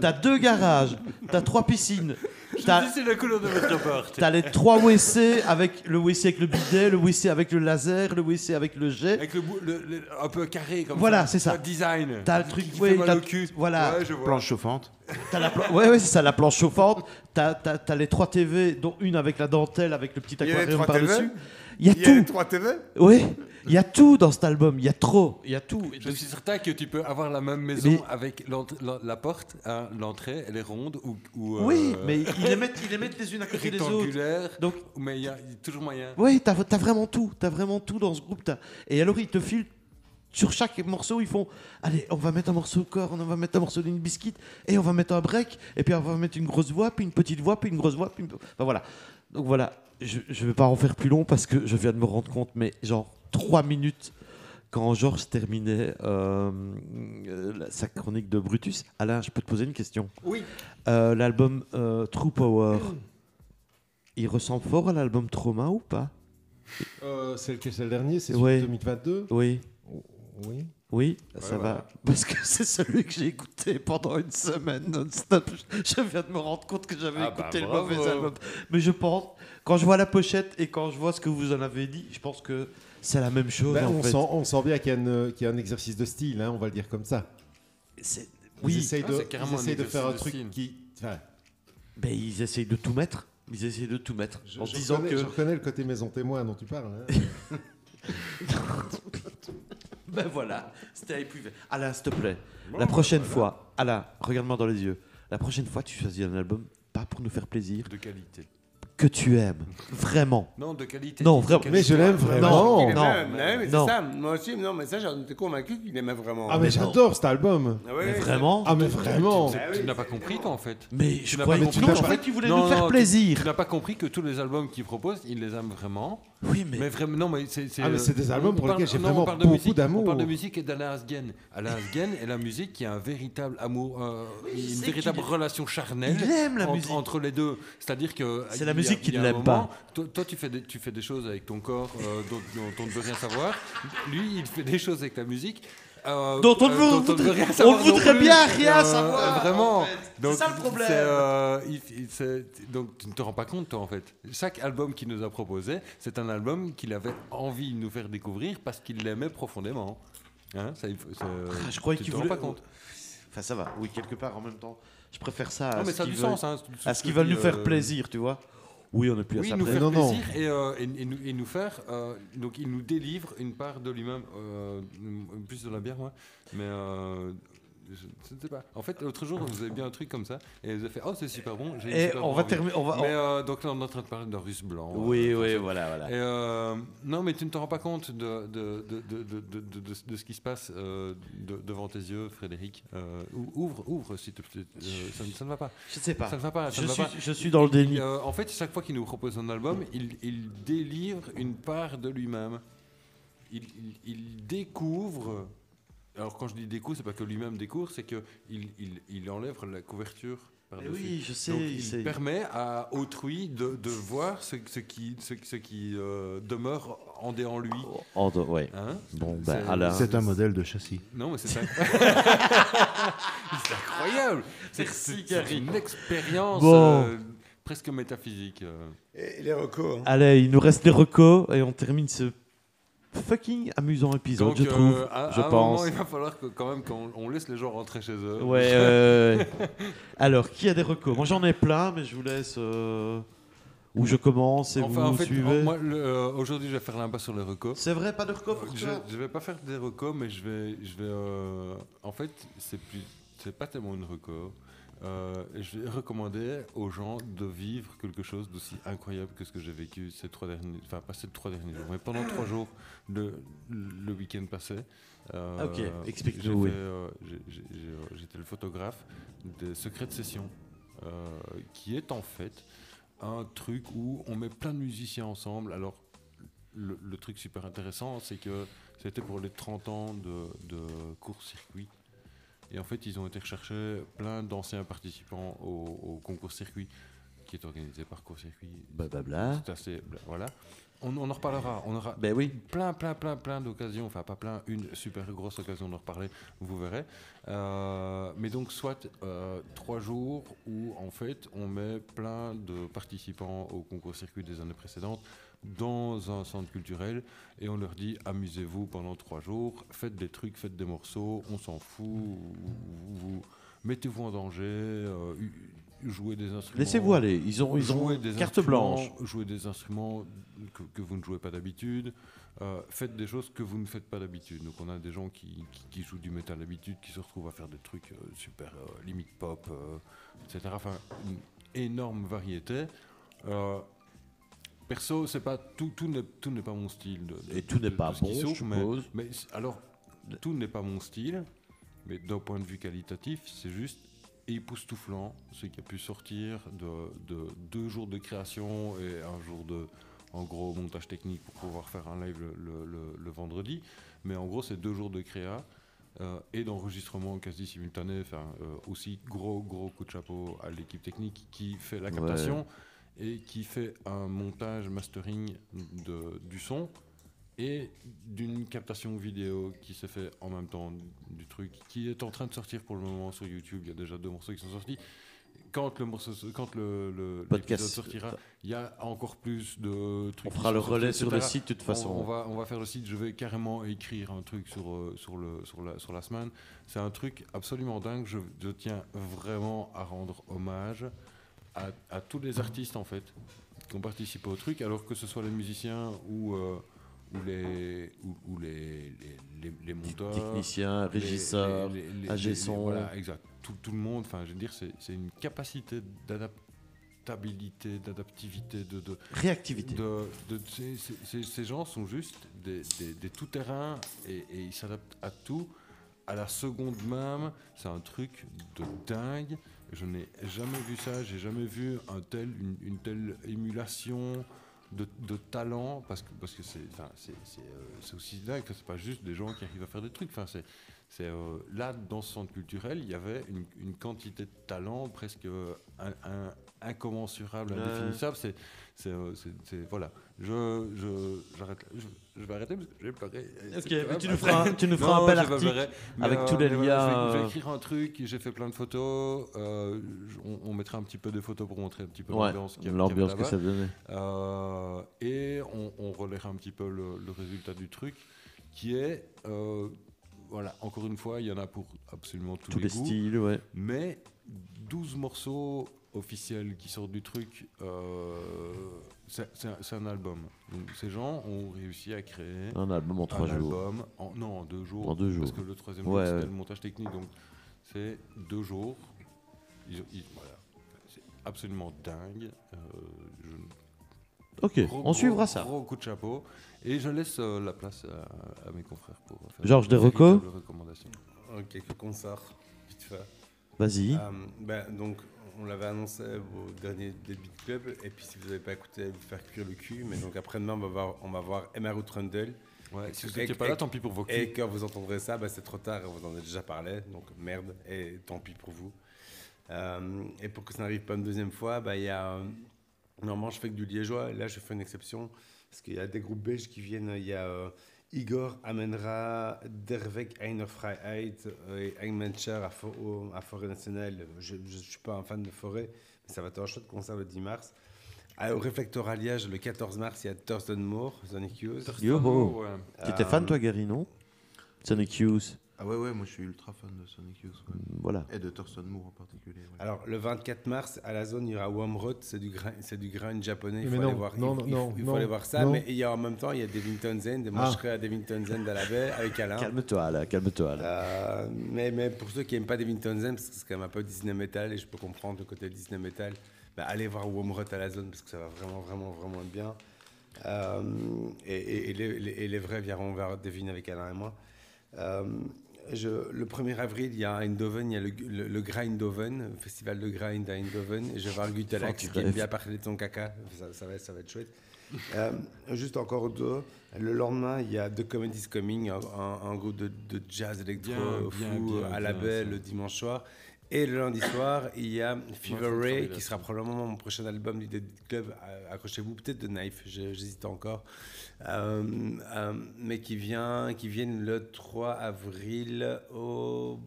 Speaker 1: Tu as deux garages. Tu as trois piscines.
Speaker 2: C'est la couleur de votre porte.
Speaker 1: les trois WC avec le WC avec le bidet, le WC avec le laser, le WC avec le jet.
Speaker 2: Avec le, bout- le- le- un peu carré comme
Speaker 1: Voilà,
Speaker 2: ça.
Speaker 1: c'est ça.
Speaker 2: Un design.
Speaker 1: T'as le truc,
Speaker 2: qui
Speaker 1: ouais,
Speaker 2: fait mal
Speaker 1: t'as-
Speaker 2: au cul.
Speaker 1: voilà.
Speaker 2: Ouais, je vois.
Speaker 6: Planche chauffante.
Speaker 1: T'as la plan- ouais, ouais, c'est ça, la planche chauffante. T'as as, les trois TV, dont une avec la dentelle, avec le petit
Speaker 3: Il y a les
Speaker 1: aquarium
Speaker 3: trois
Speaker 1: par-dessus. Il y a tout.
Speaker 3: 3 TV
Speaker 1: Oui, il y a tout dans cet album. Il y a trop. Il y a tout.
Speaker 2: Je suis certain que tu peux avoir la même maison
Speaker 1: Mais-
Speaker 2: avec la, la porte, hein, l'entrée, elle est ronde ou, ou,
Speaker 1: Oui,
Speaker 2: euh,
Speaker 1: mais ils les mettent, ils les mettent les unes à côté des autres. Donc,
Speaker 2: Mais il y a il y a toujours moyen.
Speaker 1: oui, t'as as vraiment tout. T'as vraiment tout dans ce groupe. t'as- Et alors, ils te filent sur chaque morceau. Ils font Allez, on va mettre un morceau de corps, on va mettre un morceau d'une biscuit, et on va mettre un break, et puis on va mettre une grosse voix, puis une petite voix, puis une grosse voix. Puis une... Enfin voilà. Donc voilà. Je, je vais pas en faire plus long parce que je viens de me rendre compte, mais genre trois minutes quand Georges terminait euh, euh, sa chronique de Brutus. Alain, je peux te poser une question?
Speaker 3: Oui.
Speaker 1: Euh, L'album euh, True Power, il ressemble fort à l'album Trauma ou pas?
Speaker 4: Euh, c'est lequel C'est le dernier C'est celui de 2022
Speaker 1: Oui.
Speaker 4: Oui.
Speaker 1: Oui, ça va. Parce que c'est celui que j'ai écouté pendant une semaine non-stop. Je viens de me rendre compte que j'avais
Speaker 2: Ah bah,
Speaker 1: écouté le
Speaker 2: bravo.
Speaker 1: mauvais album. Mais je pense, quand je vois la pochette et quand je vois ce que vous en avez dit, je pense que c'est la même chose
Speaker 4: Ben,
Speaker 1: en
Speaker 4: on,
Speaker 1: fait.
Speaker 4: sent, on sent bien qu'il y, a y un exercice de style, hein, on va le dire comme ça.
Speaker 1: C'est-
Speaker 4: Ils
Speaker 1: Oui,
Speaker 4: essayent
Speaker 2: Ah,
Speaker 4: de, ils essayent de faire un truc
Speaker 2: style.
Speaker 4: qui. enfin,
Speaker 1: ben, ils essayent de tout mettre. Ils essayent de tout mettre.
Speaker 4: je,
Speaker 1: en
Speaker 4: je
Speaker 1: disant
Speaker 4: reconnais,
Speaker 1: que.
Speaker 4: je reconnais le côté maison témoin dont tu parles. hein.
Speaker 1: Ben voilà, c'était épuisé. Alain, s'il te plaît, la prochaine fois, Alain, regarde-moi dans les yeux. La prochaine fois, tu choisis un album pas pour nous faire plaisir,
Speaker 2: De qualité.
Speaker 1: Que tu aimes. Vraiment.
Speaker 2: Non, de qualité.
Speaker 1: Non, vraiment.
Speaker 4: Mais je l'aime vraiment.
Speaker 1: Non,
Speaker 3: mais, mais
Speaker 1: non.
Speaker 3: c'est ça. Moi aussi, non, mais ça, j'en étais convaincu qu'il aimait vraiment.
Speaker 4: Ah, mais j'adore cet album.
Speaker 3: Ah ouais,
Speaker 1: Mais vraiment
Speaker 4: Ah, mais vraiment.
Speaker 2: Tu n'as pas compris, toi, en fait.
Speaker 1: Mais
Speaker 2: Tu
Speaker 1: je
Speaker 2: pas
Speaker 1: que tu,
Speaker 2: en fait.
Speaker 1: que tu voulais
Speaker 2: Non,
Speaker 1: nous faire plaisir.
Speaker 2: Tu n'as pas compris que tous les albums qu'il propose, il les aime vraiment.
Speaker 1: Oui, mais,
Speaker 2: Mais vraiment, non, mais c'est.
Speaker 4: Ah, mais c'est des albums
Speaker 2: on
Speaker 4: pour lesquels j'ai vraiment beaucoup
Speaker 2: musique-
Speaker 4: d'amour.
Speaker 2: On parle de musique et d'Alain Asghen. Alain Asghen est la musique qui a un véritable amour, euh, une véritable relation charnelle.
Speaker 1: il aime la
Speaker 2: entre,
Speaker 1: musique.
Speaker 2: entre les deux. C'est-à-dire que.
Speaker 1: C'est la
Speaker 2: a-
Speaker 1: musique
Speaker 2: il
Speaker 1: qu'il n'aime pas.
Speaker 2: Toi, toi, tu, fais des, tu fais des choses avec ton corps euh, dont, dont on ne veut rien savoir. Lui, il fait des choses avec la musique. euh,
Speaker 1: Dont on ne
Speaker 2: euh,
Speaker 1: veut-
Speaker 2: dont
Speaker 1: voudrait-
Speaker 2: rien
Speaker 1: on
Speaker 2: savoir non
Speaker 1: voudrait
Speaker 2: plus.
Speaker 1: bien rien
Speaker 2: Euh,
Speaker 1: savoir,
Speaker 2: Vraiment.
Speaker 1: en fait. C'est
Speaker 2: Donc,
Speaker 1: ça le problème.
Speaker 2: euh, il- donc tu ne te rends pas compte, toi, en fait. Chaque album qu'il nous a proposé, c'est un album qu'il avait envie de nous faire découvrir parce qu'il l'aimait profondément. Hein, ça, c'est-
Speaker 1: Ah, je croyais
Speaker 2: tu
Speaker 1: qu'il
Speaker 2: te rends
Speaker 1: voulait.
Speaker 2: pas compte.
Speaker 1: Enfin, ça va. Oui, quelque part en même temps. Je préfère ça à
Speaker 2: Non, mais
Speaker 1: ce
Speaker 2: ça a
Speaker 1: qu'ils
Speaker 2: du
Speaker 1: veulent,
Speaker 2: sens. Hein,
Speaker 1: à ce qu'ils veulent nous faire plaisir, tu vois. Oui, on est plus
Speaker 2: Oui,
Speaker 1: à ça
Speaker 2: nous faire
Speaker 4: Non, non.
Speaker 2: plaisir et, euh, et- et nous, et nous faire. euh, donc, il nous délivre une part de lui-même, euh, plus de la bière, moi. Mais euh, je je ne sais pas. En fait, l'autre jour, vous avez bien un truc comme ça et vous avez fait Oh, c'est super bon.
Speaker 1: Et
Speaker 2: super
Speaker 1: on va terminer. On va.
Speaker 2: Mais euh, donc là, on est en train de parler d'un russe blanc.
Speaker 1: Oui,
Speaker 2: euh,
Speaker 1: oui, voilà, voilà.
Speaker 2: Et euh, non, mais tu ne te rends pas compte de, de, de, de, de, de, de- de- de ce qui se passe euh, de- devant tes yeux, Frédéric. Ou- ouvre, ouvre, s'il te plaît. Ça, ne- ça ne va pas.
Speaker 1: Je sais pas.
Speaker 2: Ça ne va pas. Ça
Speaker 1: Je
Speaker 2: ne va
Speaker 1: suis,
Speaker 2: pas.
Speaker 1: je suis dans le déni.
Speaker 2: En fait, chaque fois qu'il nous propose un album, il, il délivre une part de lui-même. Il, il- il découvre. Alors, quand je dis découvre, c'est pas que lui-même découvre, c'est que il, il, il enlève la couverture
Speaker 1: Mais
Speaker 2: par-dessus.
Speaker 1: oui, je sais.
Speaker 2: Donc, il permet à autrui de, de voir ce, ce qui, ce, ce qui euh, demeure en dé en lui.
Speaker 1: Oh, oh, ouais.
Speaker 2: Hein?
Speaker 1: Bon,
Speaker 2: C'est-
Speaker 1: ben, Alain.
Speaker 6: C'est un modèle de châssis.
Speaker 2: Non, mais c'est incroyable. c'est incroyable. C'est-
Speaker 1: Merci,
Speaker 2: C'est c'est
Speaker 1: Gary.
Speaker 2: une expérience
Speaker 1: Bon.
Speaker 2: euh, presque métaphysique.
Speaker 3: Et les recos. hein.
Speaker 1: Allez, il nous reste les recos et on termine ce fucking amusant épisode,
Speaker 2: Donc,
Speaker 1: je
Speaker 2: euh,
Speaker 1: trouve.
Speaker 2: à,
Speaker 1: je
Speaker 2: à un
Speaker 1: pense.
Speaker 2: moment, il va falloir que, quand même qu'on on laisse les gens rentrer chez eux.
Speaker 1: Ouais. Alors, qui a des recos? Moi, j'en ai plein, mais je vous laisse. euh, Où je commence et
Speaker 2: Enfin,
Speaker 1: vous
Speaker 2: en fait,
Speaker 1: suivez.
Speaker 2: euh, aujourd'hui, je vais faire l'impasse sur les recos.
Speaker 1: C'est vrai, pas de recos pour
Speaker 2: Je, vais pas faire des recos, mais je vais, je vais. en fait, c'est plus, c'est pas tellement une reco. Euh, je vais recommander aux gens de vivre quelque chose d'aussi incroyable que ce que j'ai vécu ces trois derniers, enfin pas ces trois derniers jours, mais pendant trois jours le, le week-end passé. Euh,
Speaker 1: Ok, explique-nous, oui.
Speaker 2: euh, J'étais le photographe des secrets de session, qui est en fait un truc où on met plein de musiciens ensemble. Alors le, le truc super intéressant, c'est que c'était pour les 30 ans de, de court-circuit. Et en fait, ils ont été rechercher plein d'anciens participants au, au concours circuit qui est organisé par court-circuit.
Speaker 1: Blablabla.
Speaker 2: C'est assez. Voilà. On, on en reparlera. On aura
Speaker 1: Ben oui.
Speaker 2: plein, plein, plein, plein d'occasions. Enfin, pas plein, une super grosse occasion d'en reparler. Vous verrez. Euh, mais donc, soit euh, trois jours où en fait on met plein de participants au concours circuit des années précédentes dans un centre culturel et on leur dit amusez-vous pendant trois jours, faites des trucs, faites des morceaux, on s'en fout, vous- vous- mettez-vous en danger, euh, jouer des instruments.
Speaker 1: Laissez-vous aller. Ils ont, ils ont
Speaker 2: Jouez des
Speaker 1: carte
Speaker 2: instruments,
Speaker 1: blanche.
Speaker 2: Jouez des instruments que, que vous ne jouez pas d'habitude. Euh, faites des choses que vous ne faites pas d'habitude. Donc on a des gens qui, qui- qui jouent du métal d'habitude, qui se retrouvent à faire des trucs euh, super limite pop, etc. Enfin, une énorme variété. Perso, c'est pas tout, tout n'est tout n'est pas mon style. de- de-
Speaker 1: Et tout n'est pas bon, je
Speaker 2: mais-
Speaker 1: suppose.
Speaker 2: mais c- alors, tout n'est pas mon style, mais d'un point de vue qualitatif, c'est juste époustouflant ce qui a pu sortir de, de deux jours de création et un jour de, en gros, montage technique pour pouvoir faire un live le, le- le- le vendredi. Mais en gros, c'est deux jours de créa euh, et d'enregistrement quasi simultané. Enfin, euh, aussi gros, gros coup de chapeau à l'équipe technique qui fait la
Speaker 1: Ouais.
Speaker 2: Et qui fait un montage mastering de, du son et d'une captation vidéo qui s'est fait en même temps du truc qui est en train de sortir pour le moment sur YouTube. Il y a déjà deux morceaux qui sont sortis. Quand le morceau, quand le, le
Speaker 1: Podcast.
Speaker 2: sortira, il y a encore plus de trucs.
Speaker 1: On fera le
Speaker 2: sortis,
Speaker 1: relais sur le site de toute
Speaker 2: On-
Speaker 1: façon.
Speaker 2: On, va, on va faire le site. Je vais carrément écrire un truc sur, euh, sur, le, sur, la, sur la semaine. C'est un truc absolument dingue. Je, je tiens vraiment à rendre hommage à, à tous les artistes en fait qui ont participé au truc, alors que ce soit les musiciens ou, euh, ou les, ou, ou les, les, les, les monteurs.
Speaker 1: Technicien,
Speaker 2: les-
Speaker 1: régisseur,
Speaker 2: les- les- les-
Speaker 1: AG
Speaker 2: les-
Speaker 1: son.
Speaker 2: Voilà, exact. Tout, tout le monde, enfin, je veux dire, c'est une capacité d'adaptabilité, d'adaptivité, de, de,
Speaker 1: réactivité.
Speaker 2: de, de- ces, ces- gens sont juste des, des- des tout-terrains et, et ils s'adaptent à tout. À la seconde même, c'est un truc de dingue. Je n'ai jamais vu ça, j'ai jamais vu un tel, une, une telle émulation de, de talent parce que parce que c'est enfin, c'est, euh, aussi dingue. C'est pas juste des gens qui arrivent à faire des trucs. Enfin, c'est c'est euh, là dans ce centre culturel, il y avait une, une quantité de talent presque euh, un- un- incommensurable, indéfinissable. C'est voilà. Je je j'arrête. Je, vais arrêter parce que.
Speaker 1: Ok, mais
Speaker 2: quand même
Speaker 1: tu nous feras, tu nous feras
Speaker 2: Non,
Speaker 1: un bel article. avec
Speaker 2: euh,
Speaker 1: tous les liens,
Speaker 2: Je vais,
Speaker 1: euh,
Speaker 2: écrire un truc, j'ai fait plein de photos. euh, on, on mettra un petit peu des photos pour montrer un petit peu
Speaker 1: Ouais,
Speaker 2: l'ambiance qu'il y
Speaker 1: que ça donnait.
Speaker 2: Euh, et on, on relèvera un petit peu le, le résultat du truc, qui est, voilà, encore une fois, il y en a pour absolument tous,
Speaker 1: Tous les
Speaker 2: goûts,
Speaker 1: styles, ouais.
Speaker 2: mais 12 morceaux officiels qui sortent du truc, euh, c'est un, album. Donc ces gens ont réussi à créer
Speaker 1: Un album en trois
Speaker 2: un
Speaker 1: jours.
Speaker 2: album en, non, en deux jours.
Speaker 1: En deux
Speaker 2: Parce
Speaker 1: jours.
Speaker 2: que le troisième
Speaker 1: Ouais,
Speaker 2: jour, c'était
Speaker 1: ouais.
Speaker 2: le montage technique. Donc, c'est deux jours. Ils- ils- voilà. C'est absolument dingue. Euh, je-
Speaker 1: Ok,
Speaker 2: gros,
Speaker 1: on
Speaker 2: gros,
Speaker 1: suivra ça.
Speaker 2: Gros coup de chapeau. Et je laisse euh, la place à, à mes confrères pour faire
Speaker 1: Georges
Speaker 2: de
Speaker 1: Desrecos
Speaker 2: véritables recommandations.
Speaker 3: Euh, Quelques concerts, vite fait.
Speaker 1: Vas-y.
Speaker 3: Euh, ben, donc, on l'avait annoncé au dernier des Beat Club. Et puis, si vous n'avez pas écouté, vous faire cuire le cul. Mais donc, après-demain, on va voir, on va voir Emma Trundle.
Speaker 2: Ouais, si vous
Speaker 3: Et-
Speaker 2: n'étiez pas
Speaker 3: et-
Speaker 2: là, tant pis pour vos
Speaker 3: Et
Speaker 2: culs.
Speaker 3: quand vous entendrez ça, ben, c'est trop tard. Vous en a déjà parlé. Donc, merde. Et tant pis pour vous. Euh, et pour que ça n'arrive pas une deuxième fois, ben, il y a. euh, normalement, je fais que du liégeois. Et là, je fais une exception. Parce qu'il y a des groupes belges qui viennent. Il y a. euh, Igor Amenra, Dervek Einer Freiheit euh, et Eigenmencher à, For- au- à Forêt Nationale. Je ne suis pas un fan de forêt, mais ça va être un chouette concert le 10 mars. À- au Réflecteur à Liège, le 14 mars, il y a Thurston Moore, Sonic Youth.
Speaker 1: Yo ho.
Speaker 2: Ouais.
Speaker 1: T'étais fan, toi, Gary, non? Sonic Youth.
Speaker 6: Ah ouais, ouais, moi je suis ultra fan de Sonic Youth. ouais.
Speaker 1: Voilà.
Speaker 6: Et de Thurston Moore en particulier. ouais.
Speaker 3: Alors, le 24 mars, à la zone, il y aura Womrot, c'est du, c'est du grind japonais. Il
Speaker 4: Mais
Speaker 3: faut,
Speaker 4: non,
Speaker 3: aller voir,
Speaker 4: non,
Speaker 3: il, il-
Speaker 4: non,
Speaker 3: il faut aller voir ça. Mais il y a, en même temps, il y a Devington Zen. Moi,
Speaker 4: Ah.
Speaker 3: je serai à Devington Zen à la baie avec Alain.
Speaker 1: Calme-toi, là, calme-toi, là.
Speaker 3: Euh, mais, mais pour ceux qui n'aiment pas Devington Zen, parce que c'est quand même un peu Disney Metal et je peux comprendre le côté Disney Metal, bah, allez voir Womrot à la zone parce que ça va vraiment, vraiment, vraiment être bien. Euh, et, et- et les, les- et les vrais viendront vers Devin avec Alain et moi. Euh, je- le 1er avril, il y a à Eindhoven, il y a le, le, le Grindoven, le festival de grind à Eindhoven. Et je vais voir Gutalax qui aime bien parler de son caca. Ça, ça va, ça va être chouette. Euh, juste encore deux. Le lendemain, il y a The Comedy's Coming, un, un- un groupe de, de jazz électro
Speaker 2: Bien,
Speaker 3: fou
Speaker 2: bien, bien,
Speaker 3: à la baie
Speaker 2: ça.
Speaker 3: le dimanche soir. Et le lundi soir, il y a Fever Ray, qui sera probablement mon prochain album du Dead Club. Euh, Accrochez-vous, peut-être de Knife, j'hésite encore. Euh, euh, mais qui vient, qui viennent le 3 avril au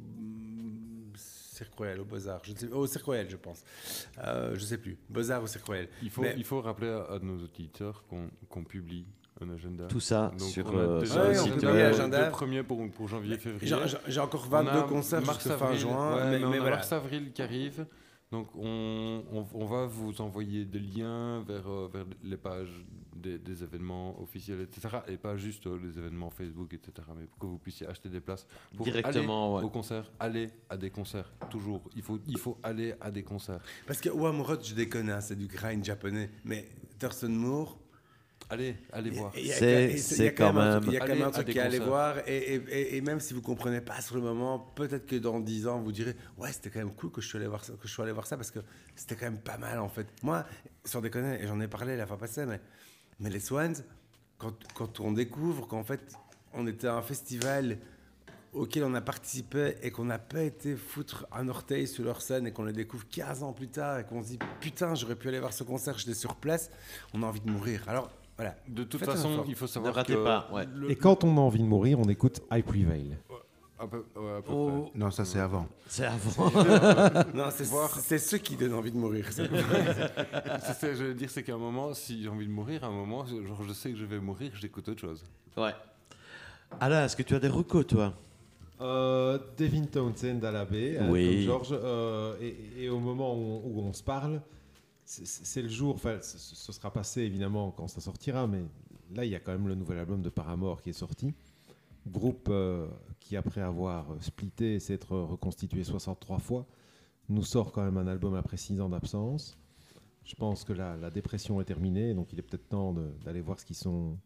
Speaker 3: Cirque Royal, au Beaux-Arts. Au Cirque Royal, je pense. Euh, je sais plus. Beaux-Arts ou Cirque Royal.
Speaker 2: Il faut,
Speaker 3: Mais-
Speaker 2: il faut rappeler à, à nos auditeurs qu'on qu'on publie un agenda.
Speaker 1: Tout ça
Speaker 2: Donc,
Speaker 1: sur, euh,
Speaker 2: déjà
Speaker 3: Ouais, on
Speaker 2: deux- premiers pour, pour janvier, février.
Speaker 3: J'ai- encore
Speaker 2: On
Speaker 3: 22
Speaker 2: a
Speaker 3: concerts
Speaker 2: mars,
Speaker 3: jusqu'à fin juin.
Speaker 2: ouais,
Speaker 3: mais,
Speaker 2: mais
Speaker 3: mais
Speaker 2: a
Speaker 3: voilà.
Speaker 2: mars avril qui arrive. Donc on, on- on va vous envoyer des liens vers, euh, vers les pages des, des événements officiels, etc. Et pas juste euh, les événements Facebook, etc. Mais pour que vous puissiez acheter des places pour
Speaker 1: Directement,
Speaker 2: aller
Speaker 1: ouais.
Speaker 2: au concert. Aller à des concerts, toujours. Il faut, il faut aller à des concerts.
Speaker 3: Parce que Wamrod, je déconne, hein, c'est du grind japonais. Mais Thurston Moore,
Speaker 2: Allez, allez voir.
Speaker 3: il y a-
Speaker 1: C'est-
Speaker 3: quand même un
Speaker 1: quand
Speaker 3: truc- il y a quand même un
Speaker 2: à
Speaker 3: truc qui aller voir. Et, et- et- et même si vous comprenez pas sur le moment, peut-être que dans 10 ans, vous direz Ouais, c'était quand même cool que je suis allé voir ça, que je sois allé voir ça parce que c'était quand même pas mal en fait. Moi, sans déconner, et j'en ai parlé la fois passée, mais, mais les Swans, quand, quand on découvre qu'en fait, on était à un festival auquel on a participé et qu'on n'a pas été foutre un orteil sur leur scène et qu'on les découvre 15 ans plus tard et qu'on se dit putain j'aurais pu aller voir ce concert, j'étais sur place, on a envie de mourir. Alors voilà.
Speaker 2: De toute
Speaker 3: Faites
Speaker 2: façon, il faut
Speaker 1: Ne
Speaker 2: savoir
Speaker 1: ratez
Speaker 2: que
Speaker 1: pas. Ouais.
Speaker 2: le-
Speaker 4: Et quand on a envie de mourir, on écoute I Prevail.
Speaker 2: à peu- ouais, à peu
Speaker 1: Oh,
Speaker 6: Non, ça c'est avant.
Speaker 1: c'est avant.
Speaker 3: Non, c'est
Speaker 2: Voir-
Speaker 3: c'est ceux qui donnent envie de mourir.
Speaker 2: que je veux dire, c'est qu'à un moment, si j'ai envie de mourir, à un moment, genre je sais que je vais mourir, j'écoute autre chose.
Speaker 1: ouais. Alain, est-ce que tu as des recos, toi?
Speaker 4: Euh, Devin Townsend à la baie, hein,
Speaker 1: Oui.
Speaker 4: comme Georges. euh, et, et au moment où, où on se parle, c'est- le jour, enfin, ce, sera passé évidemment quand ça sortira, mais là, il y a quand même le nouvel album de Paramore qui est sorti. Groupe euh, qui, après avoir splitté et s'être reconstitué 63 fois, nous sort quand même un album après 6 ans d'absence. Je pense que la, la dépression est terminée, donc il est peut-être temps d'aller voir ce qu'ils sont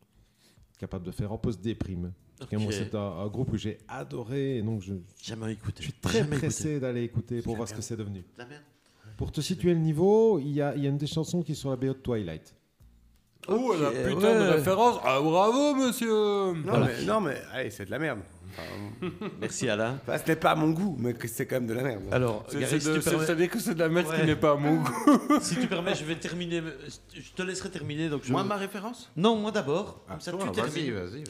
Speaker 4: capables de faire en post-déprime. En tout cas, moi,
Speaker 1: Ok.
Speaker 4: c'est un, un groupe que j'ai adoré, et donc je,
Speaker 1: Jamais écouté.
Speaker 4: je suis très
Speaker 1: Jamais
Speaker 4: pressé d'aller écouter pour voir ce que c'est devenu.
Speaker 1: La merde.
Speaker 4: Pour te situer le niveau, il y a, il y a une des chansons qui est sur la BO de Twilight.
Speaker 2: Oh, la putain
Speaker 1: ouais.
Speaker 2: de référence Ah, bravo, monsieur
Speaker 3: Non, mais, non, mais allez, c'est de la merde. Enfin,
Speaker 1: Merci, Alain.
Speaker 3: enfin, ce n'est pas à mon goût, mais que c'est quand même de la merde.
Speaker 1: Alors,
Speaker 2: C'est-
Speaker 1: Gary,
Speaker 2: c'est
Speaker 1: si,
Speaker 2: de-
Speaker 1: tu
Speaker 2: c'est-
Speaker 1: permets,
Speaker 2: C'est-à-dire que c'est de la merde
Speaker 1: Ouais.
Speaker 2: qui n'est pas à mon goût.
Speaker 1: si tu permets, je vais terminer. Je te laisserai terminer. Donc je...
Speaker 6: Moi, ma référence?
Speaker 1: Non, moi d'abord.
Speaker 6: Ah,
Speaker 1: Comme ça,
Speaker 6: toi,
Speaker 1: tu
Speaker 6: Vas-y,
Speaker 1: termines.
Speaker 6: vas-y,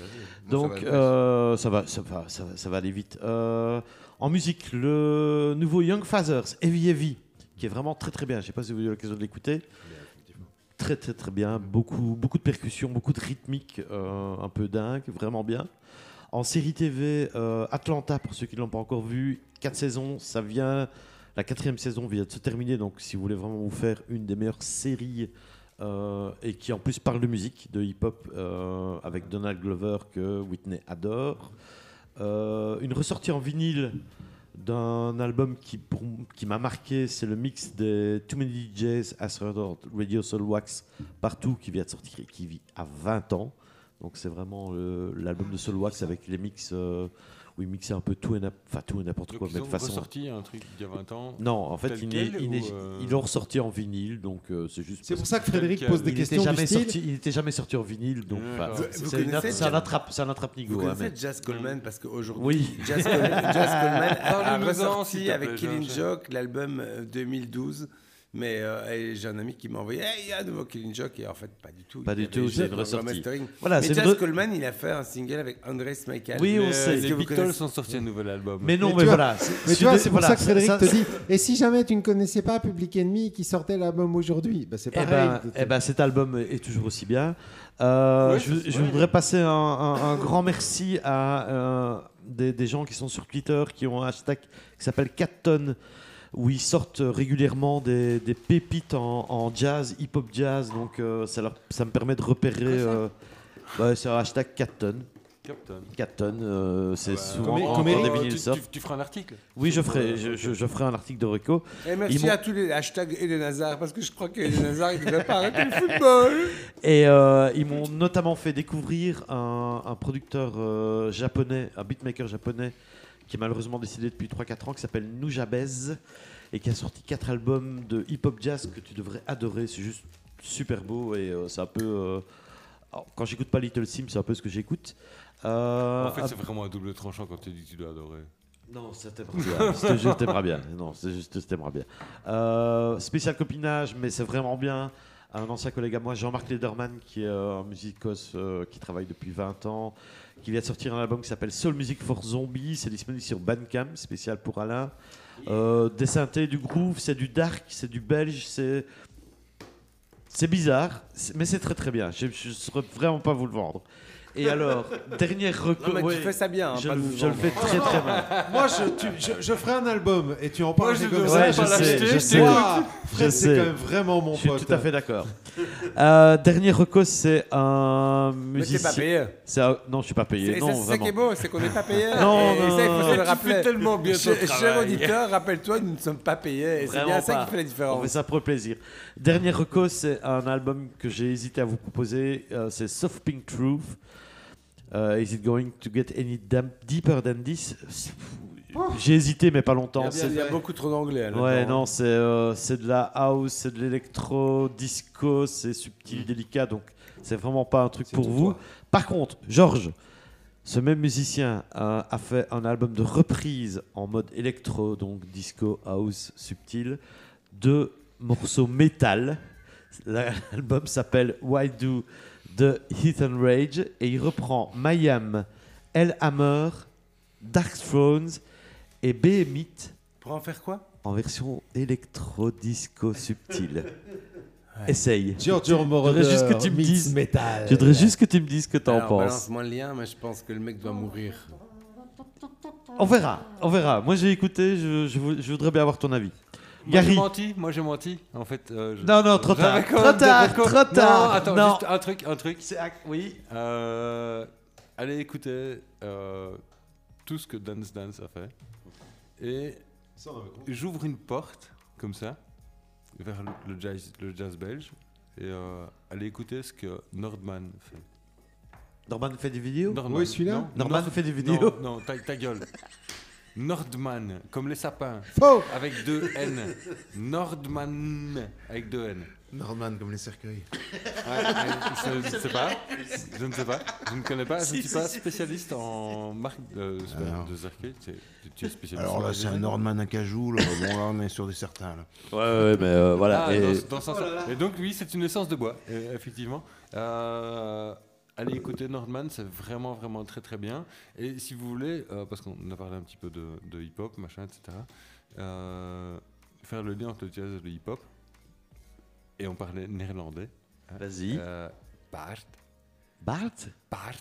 Speaker 1: Donc, euh, ça, va, ça, va, ça, va, ça va aller vite. Euh, en musique, le nouveau Young Fathers, Heavy Heavy, qui est vraiment très très bien. Je ne sais pas si vous avez eu l'occasion de l'écouter. Très très très bien. Beaucoup, beaucoup de percussions, beaucoup de rythmique, euh, un peu dingue, vraiment bien. En série TV, euh, Atlanta, pour ceux qui ne l'ont pas encore vu, quatre saisons, ça vient. La quatrième saison vient de se terminer, donc si vous voulez vraiment vous faire une des meilleures séries euh, et qui en plus parle de musique, de hip-hop, euh, avec Donald Glover que Whitney adore. Une ressortie en vinyle d'un album qui, qui m'a marqué, c'est le mix des Too Many DJs of Radio Soul Wax Partout qui vient de sortir qui vit à 20 ans. Donc c'est vraiment l'album de Soul Wax avec les mix euh, où il mixait un peu tout et n'importe enfin, tout et n'importe
Speaker 2: Donc,
Speaker 1: quoi,
Speaker 2: ils ont
Speaker 1: façon
Speaker 2: ressorti un truc il y a 20 ans.
Speaker 1: non, en fait,
Speaker 2: Tel
Speaker 1: il,
Speaker 2: quel
Speaker 1: n'est- il,
Speaker 2: ou,
Speaker 1: est-
Speaker 2: euh,
Speaker 1: il est ressorti en vinyle, donc euh, c'est juste.
Speaker 4: C'est pour ça que Frédéric
Speaker 2: Quel-
Speaker 4: pose des
Speaker 1: il
Speaker 4: questions
Speaker 1: était jamais
Speaker 4: du style.
Speaker 1: sorti, il n'était jamais sorti en vinyle, donc c'est-
Speaker 3: Vous connaissez
Speaker 1: un
Speaker 3: Jazz-
Speaker 1: attrape, c'est un attrape
Speaker 3: Vous
Speaker 1: nigo.
Speaker 3: connaissez
Speaker 1: mais-
Speaker 3: Jazz Coleman parce qu'aujourd'hui,
Speaker 1: Oui.
Speaker 3: Jazz Coleman, a, ressorti avec Killing. Joke l'album euh, 2012. Mais euh, j'ai un ami qui m'a envoyé Hey, il y a un nouveau Killing Joke et en fait pas du tout.
Speaker 1: Pas du tout, c'est
Speaker 3: remastering.
Speaker 1: Voilà,
Speaker 3: mais
Speaker 1: une re-
Speaker 3: Coleman, il a fait un single avec André Smichael.
Speaker 1: Oui, on sait.
Speaker 2: euh,
Speaker 3: que
Speaker 2: Les Beatles
Speaker 3: connaissez
Speaker 2: ont sorti un nouvel album.
Speaker 1: Mais non,
Speaker 4: Mais
Speaker 1: mais,
Speaker 4: tu vois-
Speaker 1: voilà.
Speaker 4: Mais tu vois, c'est pour
Speaker 1: voilà,
Speaker 4: ça que Frédéric
Speaker 1: ça-
Speaker 4: te dit Et si jamais tu ne connaissais pas Public Enemy qui sortait l'album aujourd'hui bah, C'est
Speaker 1: Eh
Speaker 4: pareil.
Speaker 1: ben, eh ben, cet album est toujours aussi bien. Euh,
Speaker 2: Ouais,
Speaker 1: je,
Speaker 2: c'est-
Speaker 1: je
Speaker 2: ouais.
Speaker 1: voudrais passer un, un- un grand merci à euh, des, des gens qui sont sur Twitter, qui ont un hashtag qui s'appelle 4 tonnes, où ils sortent régulièrement des, des pépites en, en jazz, hip-hop jazz. Donc euh, ça, leur- ça me permet de repérer. euh, ouais, c'est un hashtag 4 tonnes.
Speaker 2: Captain.
Speaker 1: 4 tonnes, euh, c'est
Speaker 2: Ouais.
Speaker 1: souvent
Speaker 4: Comme-
Speaker 1: quand
Speaker 4: comme Eric-
Speaker 2: tu,
Speaker 1: sortent.
Speaker 2: tu- tu feras un article
Speaker 1: Oui, je ferai,
Speaker 2: euh,
Speaker 1: je, je- je ferai un article de Reco.
Speaker 3: Et merci
Speaker 1: Ils m'ont-
Speaker 3: à tous les hashtags Eden Hazard parce que je crois qu'Eden Hazard il ne devait pas arrêter le football.
Speaker 1: Et euh, ils m'ont notamment fait découvrir un, un producteur euh, japonais, un beatmaker japonais, qui est malheureusement décédé depuis 3-4 ans, qui s'appelle Nujabez, et qui a sorti 4 albums de hip-hop jazz que tu devrais adorer. C'est juste super beau, et euh, c'est un peu... euh, alors, quand j'écoute pas Little Sim, c'est un peu ce que j'écoute. Euh,
Speaker 2: En fait, c'est vraiment un double tranchant quand tu dis que tu dois adorer.
Speaker 1: non, ça t'aimera bien. Je te jure, t'aimeras bien. Non, c'est juste, t'aimeras bien. Spécial copinage, mais c'est vraiment bien. Un ancien collègue à moi, Jean-Marc Lederman, qui est euh, un musicos euh, qui travaille depuis 20 ans, qui vient de sortir un album qui s'appelle Soul Music for Zombies. C'est disponible sur Bandcamp, spécial pour Alain. Euh, des synthés, du groove, c'est du dark, c'est du belge, c'est. C'est bizarre, mais c'est très très bien. Je ne saurais vraiment pas vous le vendre. Et alors, dernière reco.
Speaker 3: Non, mais
Speaker 1: ouais,
Speaker 3: tu fais ça bien. hein,
Speaker 1: je,
Speaker 3: pas
Speaker 1: le- je fais très très mal.
Speaker 4: Moi, je, tu- je, je ferai un album et tu en parles
Speaker 2: Moi, je
Speaker 4: comme ça.
Speaker 1: Ouais, je sais, je sais.
Speaker 4: Fred,
Speaker 1: Je
Speaker 4: c'est quand même vraiment mon
Speaker 1: Je suis
Speaker 4: pote.
Speaker 1: tout à fait d'accord. Euh, dernier reco, c'est un
Speaker 3: Mais t'es
Speaker 1: musicien.
Speaker 3: pas payé.
Speaker 1: C'est un- Non, je suis pas payé.
Speaker 3: C'est
Speaker 1: non,
Speaker 3: c'est ça qui est beau, c'est qu'on n'est pas payé.
Speaker 1: Non,
Speaker 3: et,
Speaker 1: non,
Speaker 3: et ça, il faut se le
Speaker 2: Tu fais
Speaker 3: rappeler.
Speaker 2: tellement bien
Speaker 3: Cher, auditeur, rappelle-toi, nous ne sommes pas payés. Et c'est bien ça qui fait la
Speaker 1: On
Speaker 3: différence.
Speaker 1: fait ça pour le plaisir. Dernier reco, c'est un album que j'ai hésité à vous proposer. euh, c'est Soft Pink Truth. Euh, is it going to get any deeper than this? J'ai hésité, mais pas
Speaker 3: Il y
Speaker 1: longtemps.
Speaker 3: a, il y a beaucoup trop d'anglais.
Speaker 1: Ouais,
Speaker 3: hein.
Speaker 1: non, c'est euh, c'est de la house, c'est de l'électro, disco, c'est subtil, délicat, donc c'est vraiment pas un truc pour vous.
Speaker 4: toi.
Speaker 1: Par contre, Georges, ce même musicien euh, a fait un album de reprise en mode électro, donc disco, house, subtil, de morceaux métal. L'album s'appelle Why Do the Heat and Rage et il reprend Mayhem, El Hammer, Dark Thrones et Behemoth
Speaker 3: Pour en faire quoi?
Speaker 1: En version électro-disco subtile. Essaye.
Speaker 4: Giorgio
Speaker 1: Je
Speaker 4: Moroder
Speaker 1: voudrais juste que tu me dises-
Speaker 4: metal.
Speaker 1: Je voudrais juste que tu me dises ce que t'en
Speaker 3: Alors,
Speaker 1: penses.
Speaker 3: Balance-moi le lien, mais je pense que le mec doit mourir.
Speaker 1: On verra, on verra. Moi j'ai écouté, je, je vou- je voudrais bien avoir ton avis.
Speaker 2: Moi j'ai menti, moi j'ai menti. En fait, euh, je-
Speaker 1: Non, non, trop tard. Trop tard, trop tard.
Speaker 2: Non, attends,
Speaker 1: Non.
Speaker 2: juste un truc, un truc.
Speaker 1: Oui.
Speaker 2: Euh, allez écouter euh, tout ce que Dance Dance a fait. Et j'ouvre une porte, comme ça, vers le, jazz, le jazz belge. Et euh, allez écouter ce que Nordman fait.
Speaker 1: Norman fait des vidéos?
Speaker 2: Nordman,
Speaker 4: Oui, celui-là
Speaker 2: non,
Speaker 1: Norman
Speaker 2: Nord-
Speaker 1: fait des
Speaker 2: Non,
Speaker 1: vidéos
Speaker 2: non, ta, ta gueule. Nordman, comme les sapins,
Speaker 4: Faux
Speaker 2: avec deux N. Nordman, avec deux N.
Speaker 6: Nordman comme les cercueils.
Speaker 2: Ouais, je, je ne sais pas. Je ne sais pas. Je ne connais pas. Je ne suis pas spécialiste en marque de,
Speaker 6: Alors.
Speaker 2: de cercueil. Tu, tu es spécialiste.
Speaker 6: Alors
Speaker 2: en
Speaker 6: là, c'est un Nordman à cajou. Là. Bon, là, on est sur des certains. Là.
Speaker 1: Ouais, ouais, mais euh, voilà.
Speaker 2: Ah,
Speaker 1: et-
Speaker 2: dans, dans ce sens-là. Et donc, oui, c'est une essence de bois, euh, effectivement. Euh, allez écouter Nordman, c'est vraiment, vraiment très, très bien. Et si vous voulez, euh, parce qu'on a parlé un petit peu de, de hip-hop, machin, etc., euh, faire le lien entre le jazz et le hip-hop, et on parlait néerlandais. hein,
Speaker 1: Vas-y.
Speaker 2: euh, Bart,
Speaker 1: Bart?
Speaker 2: Bart.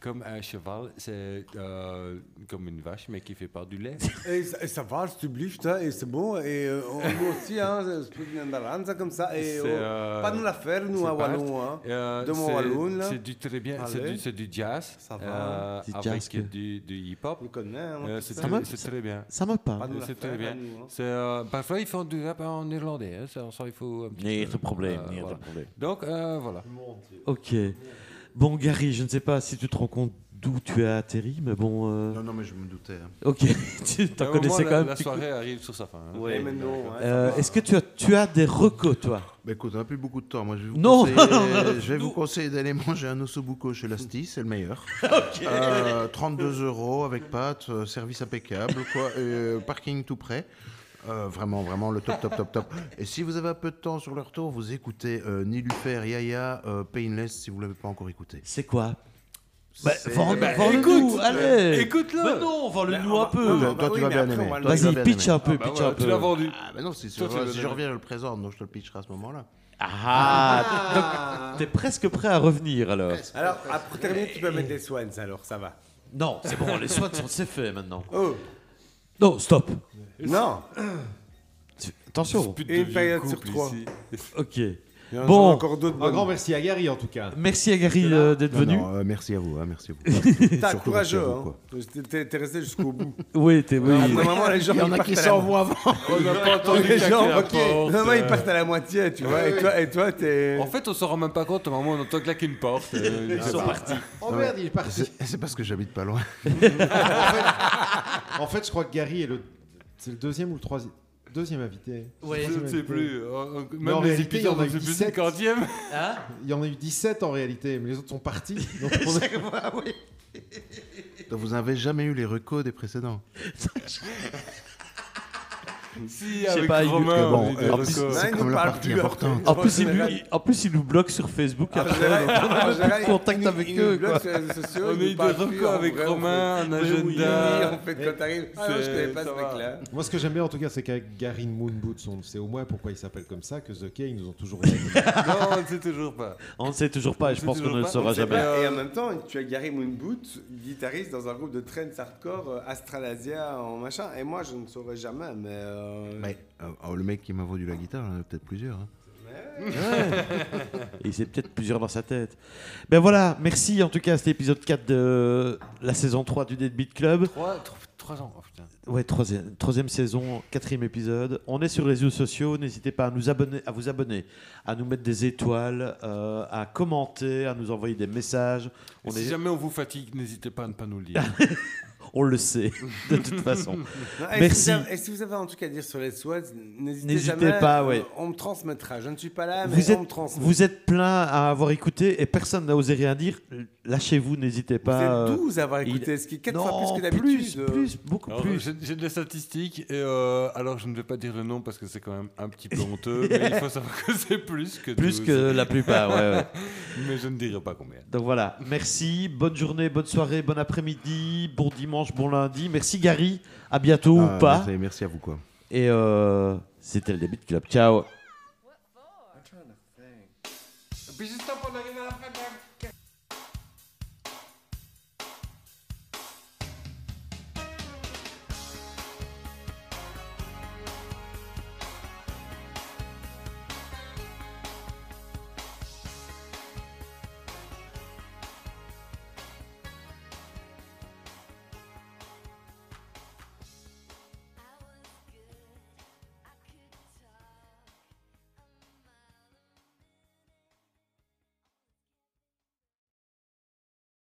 Speaker 2: Comme un cheval, c'est euh, comme une vache, mais qui fait pas du lait.
Speaker 3: Et ça, et ça va, tu blieft, hein, et c'est bon. Et euh, on- aussi, hein, c'est comme ça. Et oh,
Speaker 2: euh,
Speaker 3: pas nous la faire, nous, à. Wallon. Hein.
Speaker 2: Euh,
Speaker 3: De mon là.
Speaker 2: C'est du très bien, c'est du, du jazz.
Speaker 3: Ça va.
Speaker 2: euh,
Speaker 1: Du
Speaker 2: avec
Speaker 1: jazz que-
Speaker 2: du, du hip-hop.
Speaker 3: On connaît, hein,
Speaker 2: Euh, c'est très, bien.
Speaker 1: Ça me
Speaker 3: Pas
Speaker 1: parle.
Speaker 2: c'est très bien.
Speaker 3: hein, hein.
Speaker 2: Euh, parfois, ils font du rap en néerlandais. hein, ça, il faut un petit
Speaker 1: Niet
Speaker 2: peu,
Speaker 1: de problème.
Speaker 2: Donc, euh, voilà.
Speaker 1: Ok. Bon, Gary, je ne sais pas si tu te rends compte d'où tu as atterri, mais bon. euh,
Speaker 6: Non, non, mais je me doutais. hein.
Speaker 1: Ok, tu t'en connaissais
Speaker 2: la,
Speaker 1: quand même.
Speaker 2: La
Speaker 1: petit coup.
Speaker 2: soirée arrive sur sa fin. hein.
Speaker 1: Ouais.
Speaker 3: Mais non,
Speaker 1: Euh. Est-ce que tu as, tu as des recos, toi?
Speaker 6: Bah écoute, on n'a plus beaucoup de temps. Moi, je vais vous
Speaker 1: Non,
Speaker 6: conseiller,
Speaker 1: non, non,
Speaker 6: je vais vous conseiller d'aller manger un ossobuco chez Lasty, c'est le meilleur. Euh, 32 euros avec pâtes, euh, service impeccable, quoi, euh, parking tout près. Euh, vraiment, vraiment le top, top, top, top. Et si vous avez un peu de temps sur le retour, vous écoutez euh, Nilufer, Yaya, euh, Painless, si vous l'avez pas encore écouté.
Speaker 1: C'est quoi bah,
Speaker 6: C'est-
Speaker 1: vends-
Speaker 2: bah, écoute,
Speaker 1: nous, allez
Speaker 2: écoute-le.
Speaker 1: Mais non, vends-le
Speaker 3: Ben,
Speaker 1: nous
Speaker 3: on
Speaker 1: un peu
Speaker 3: non,
Speaker 6: Toi,
Speaker 3: bah
Speaker 6: toi,
Speaker 3: oui,
Speaker 6: tu vas bien
Speaker 3: après,
Speaker 6: aimer.
Speaker 3: on le-
Speaker 1: Vas-y, pitch un peu,
Speaker 2: Ah, bah
Speaker 1: pitch un peu.
Speaker 2: tu l'as vendu.
Speaker 6: Ah, non, si,
Speaker 2: Toi, tu
Speaker 6: si je reviens, je le présente, donc je te le pitcherai à ce moment-là.
Speaker 1: Ah, donc t'es presque prêt à revenir alors
Speaker 3: Alors, ah, pour terminer, tu peux mettre des swans, alors ça va.
Speaker 1: Non, c'est bon, les soins sont c'est fait maintenant.
Speaker 3: Oh,
Speaker 1: Non, stop
Speaker 3: non,
Speaker 1: Attention
Speaker 3: Et une période sur trois.
Speaker 2: ici.
Speaker 1: Ok.
Speaker 3: il y en a
Speaker 1: Bon.
Speaker 3: encore d'autres.
Speaker 4: Un
Speaker 3: bonnes.
Speaker 4: grand merci à Gary en tout cas.
Speaker 1: Merci à Gary euh, d'être venu.
Speaker 6: non, euh, merci à vous, hein, merci à vous.
Speaker 3: T'as
Speaker 6: Surtout
Speaker 3: courageux, hein. T'es resté jusqu'au bout.
Speaker 1: Oui, t'es oui.
Speaker 3: Moment, les gens
Speaker 6: Il y en
Speaker 3: ils
Speaker 6: a
Speaker 3: partent
Speaker 6: qui
Speaker 3: à la
Speaker 6: s'envoient avant.
Speaker 2: On n'a pas entendu
Speaker 3: Les gens, ok. mais ils partent à la moitié, tu vois. Et toi, et toi, t'es.
Speaker 2: En fait, on se rend même pas compte au moment où on entend claquer une porte. euh,
Speaker 1: Ils sont partis.
Speaker 4: Oh merde, il est parti.
Speaker 6: C'est parce que j'habite pas loin.
Speaker 4: En fait, je crois que Gary est le, c'est le deuxième ou le troisième, deuxième invité.
Speaker 1: Ouais.
Speaker 2: Je ne sais plus.
Speaker 4: Mais en
Speaker 2: Même les
Speaker 4: réalité, il y en a eu
Speaker 2: ne sait plus
Speaker 4: 17.
Speaker 2: le quantième.
Speaker 1: Hein?
Speaker 4: Il y en a eu 17 en réalité, mais les autres sont partis. Donc on
Speaker 6: Donc, vous n'avez jamais eu les recos des précédents?
Speaker 2: Si, avec
Speaker 1: pas, il-
Speaker 2: Romain,
Speaker 6: bon, euh,
Speaker 1: en plus,
Speaker 6: c'est même la partie
Speaker 3: plus
Speaker 6: importante.
Speaker 1: En plus, il nous, en plus, il nous bloque sur Facebook
Speaker 3: En
Speaker 1: après. on a
Speaker 3: en
Speaker 1: plus
Speaker 3: général,
Speaker 1: de contact avec eux.
Speaker 2: On a eu des records
Speaker 3: en
Speaker 2: avec Romain, un agenda.
Speaker 3: on fait quand t'arrives. Ah non, je
Speaker 2: C'est-
Speaker 3: connais pas ce mec-là.
Speaker 4: Moi, ce que j'aime bien en tout cas, c'est qu'avec Gary Moon Boots, on sait au moins pourquoi il s'appelle comme ça, que The K, ils nous ont toujours dit.
Speaker 2: Non, on ne sait toujours pas.
Speaker 1: On ne sait toujours pas et je pense qu'on ne le saura jamais.
Speaker 2: Euh,
Speaker 3: Et en même temps, tu as Gary Moonboot, guitariste dans un groupe de trance hardcore, euh, Astralasia en machin. Et moi, je ne saurais jamais, mais. Euh,
Speaker 6: Mais, euh, oh, le mec qui m'a vendu la guitare, il y en a peut-être plusieurs. hein.
Speaker 1: Et c'est peut-être plusieurs dans sa tête. Ben voilà, merci en tout cas à cet épisode 4 de la saison 3 du Dead Beat Club.
Speaker 2: Trois, trois, trois ans, oh putain.
Speaker 1: Ouais, troisième, troisième saison, quatrième épisode. On est sur les réseaux sociaux. N'hésitez pas à, nous abonner, à vous abonner, à nous mettre des étoiles, euh, à commenter, à nous envoyer des messages.
Speaker 2: Et
Speaker 1: On,
Speaker 2: si
Speaker 1: est,
Speaker 2: jamais on vous fatigue, n'hésitez pas à ne pas nous le dire.
Speaker 1: on le sait, de toute façon.
Speaker 3: Et
Speaker 1: Merci.
Speaker 3: Si vous avez- et si vous avez un truc à dire sur les swads, n'hésitez
Speaker 1: N'hésitez
Speaker 3: jamais.
Speaker 1: pas,
Speaker 3: euh,
Speaker 1: ouais.
Speaker 3: On me transmettra. Je ne suis pas là, mais
Speaker 1: Vous
Speaker 3: on
Speaker 1: êtes,
Speaker 3: me transmet.
Speaker 1: vous êtes plein à avoir écouté et personne n'a osé rien dire. Lâchez-vous, n'hésitez
Speaker 3: Vous
Speaker 1: pas.
Speaker 3: êtes
Speaker 1: euh,
Speaker 3: 12 à avoir
Speaker 1: il-
Speaker 3: écouté, ce qui est 4
Speaker 1: non,
Speaker 3: fois plus que
Speaker 1: plus,
Speaker 3: d'habitude. euh.
Speaker 1: plus, beaucoup
Speaker 2: Alors,
Speaker 1: plus.
Speaker 2: J'ai j'ai des statistiques, et euh, alors je ne vais pas dire le nom parce que c'est quand même un petit peu honteux, mais il faut savoir que c'est plus que
Speaker 1: Plus
Speaker 2: 12.
Speaker 1: que la plupart, ouais, ouais.
Speaker 2: Mais je ne dirai pas combien.
Speaker 1: Donc voilà, merci, bonne journée, bonne soirée, bon après-midi, bon dimanche, bon lundi. Merci Gary, à bientôt
Speaker 6: Ah,
Speaker 1: ou pas.
Speaker 6: merci, merci à vous, quoi.
Speaker 1: Et euh, c'était le Debit Club. Ciao.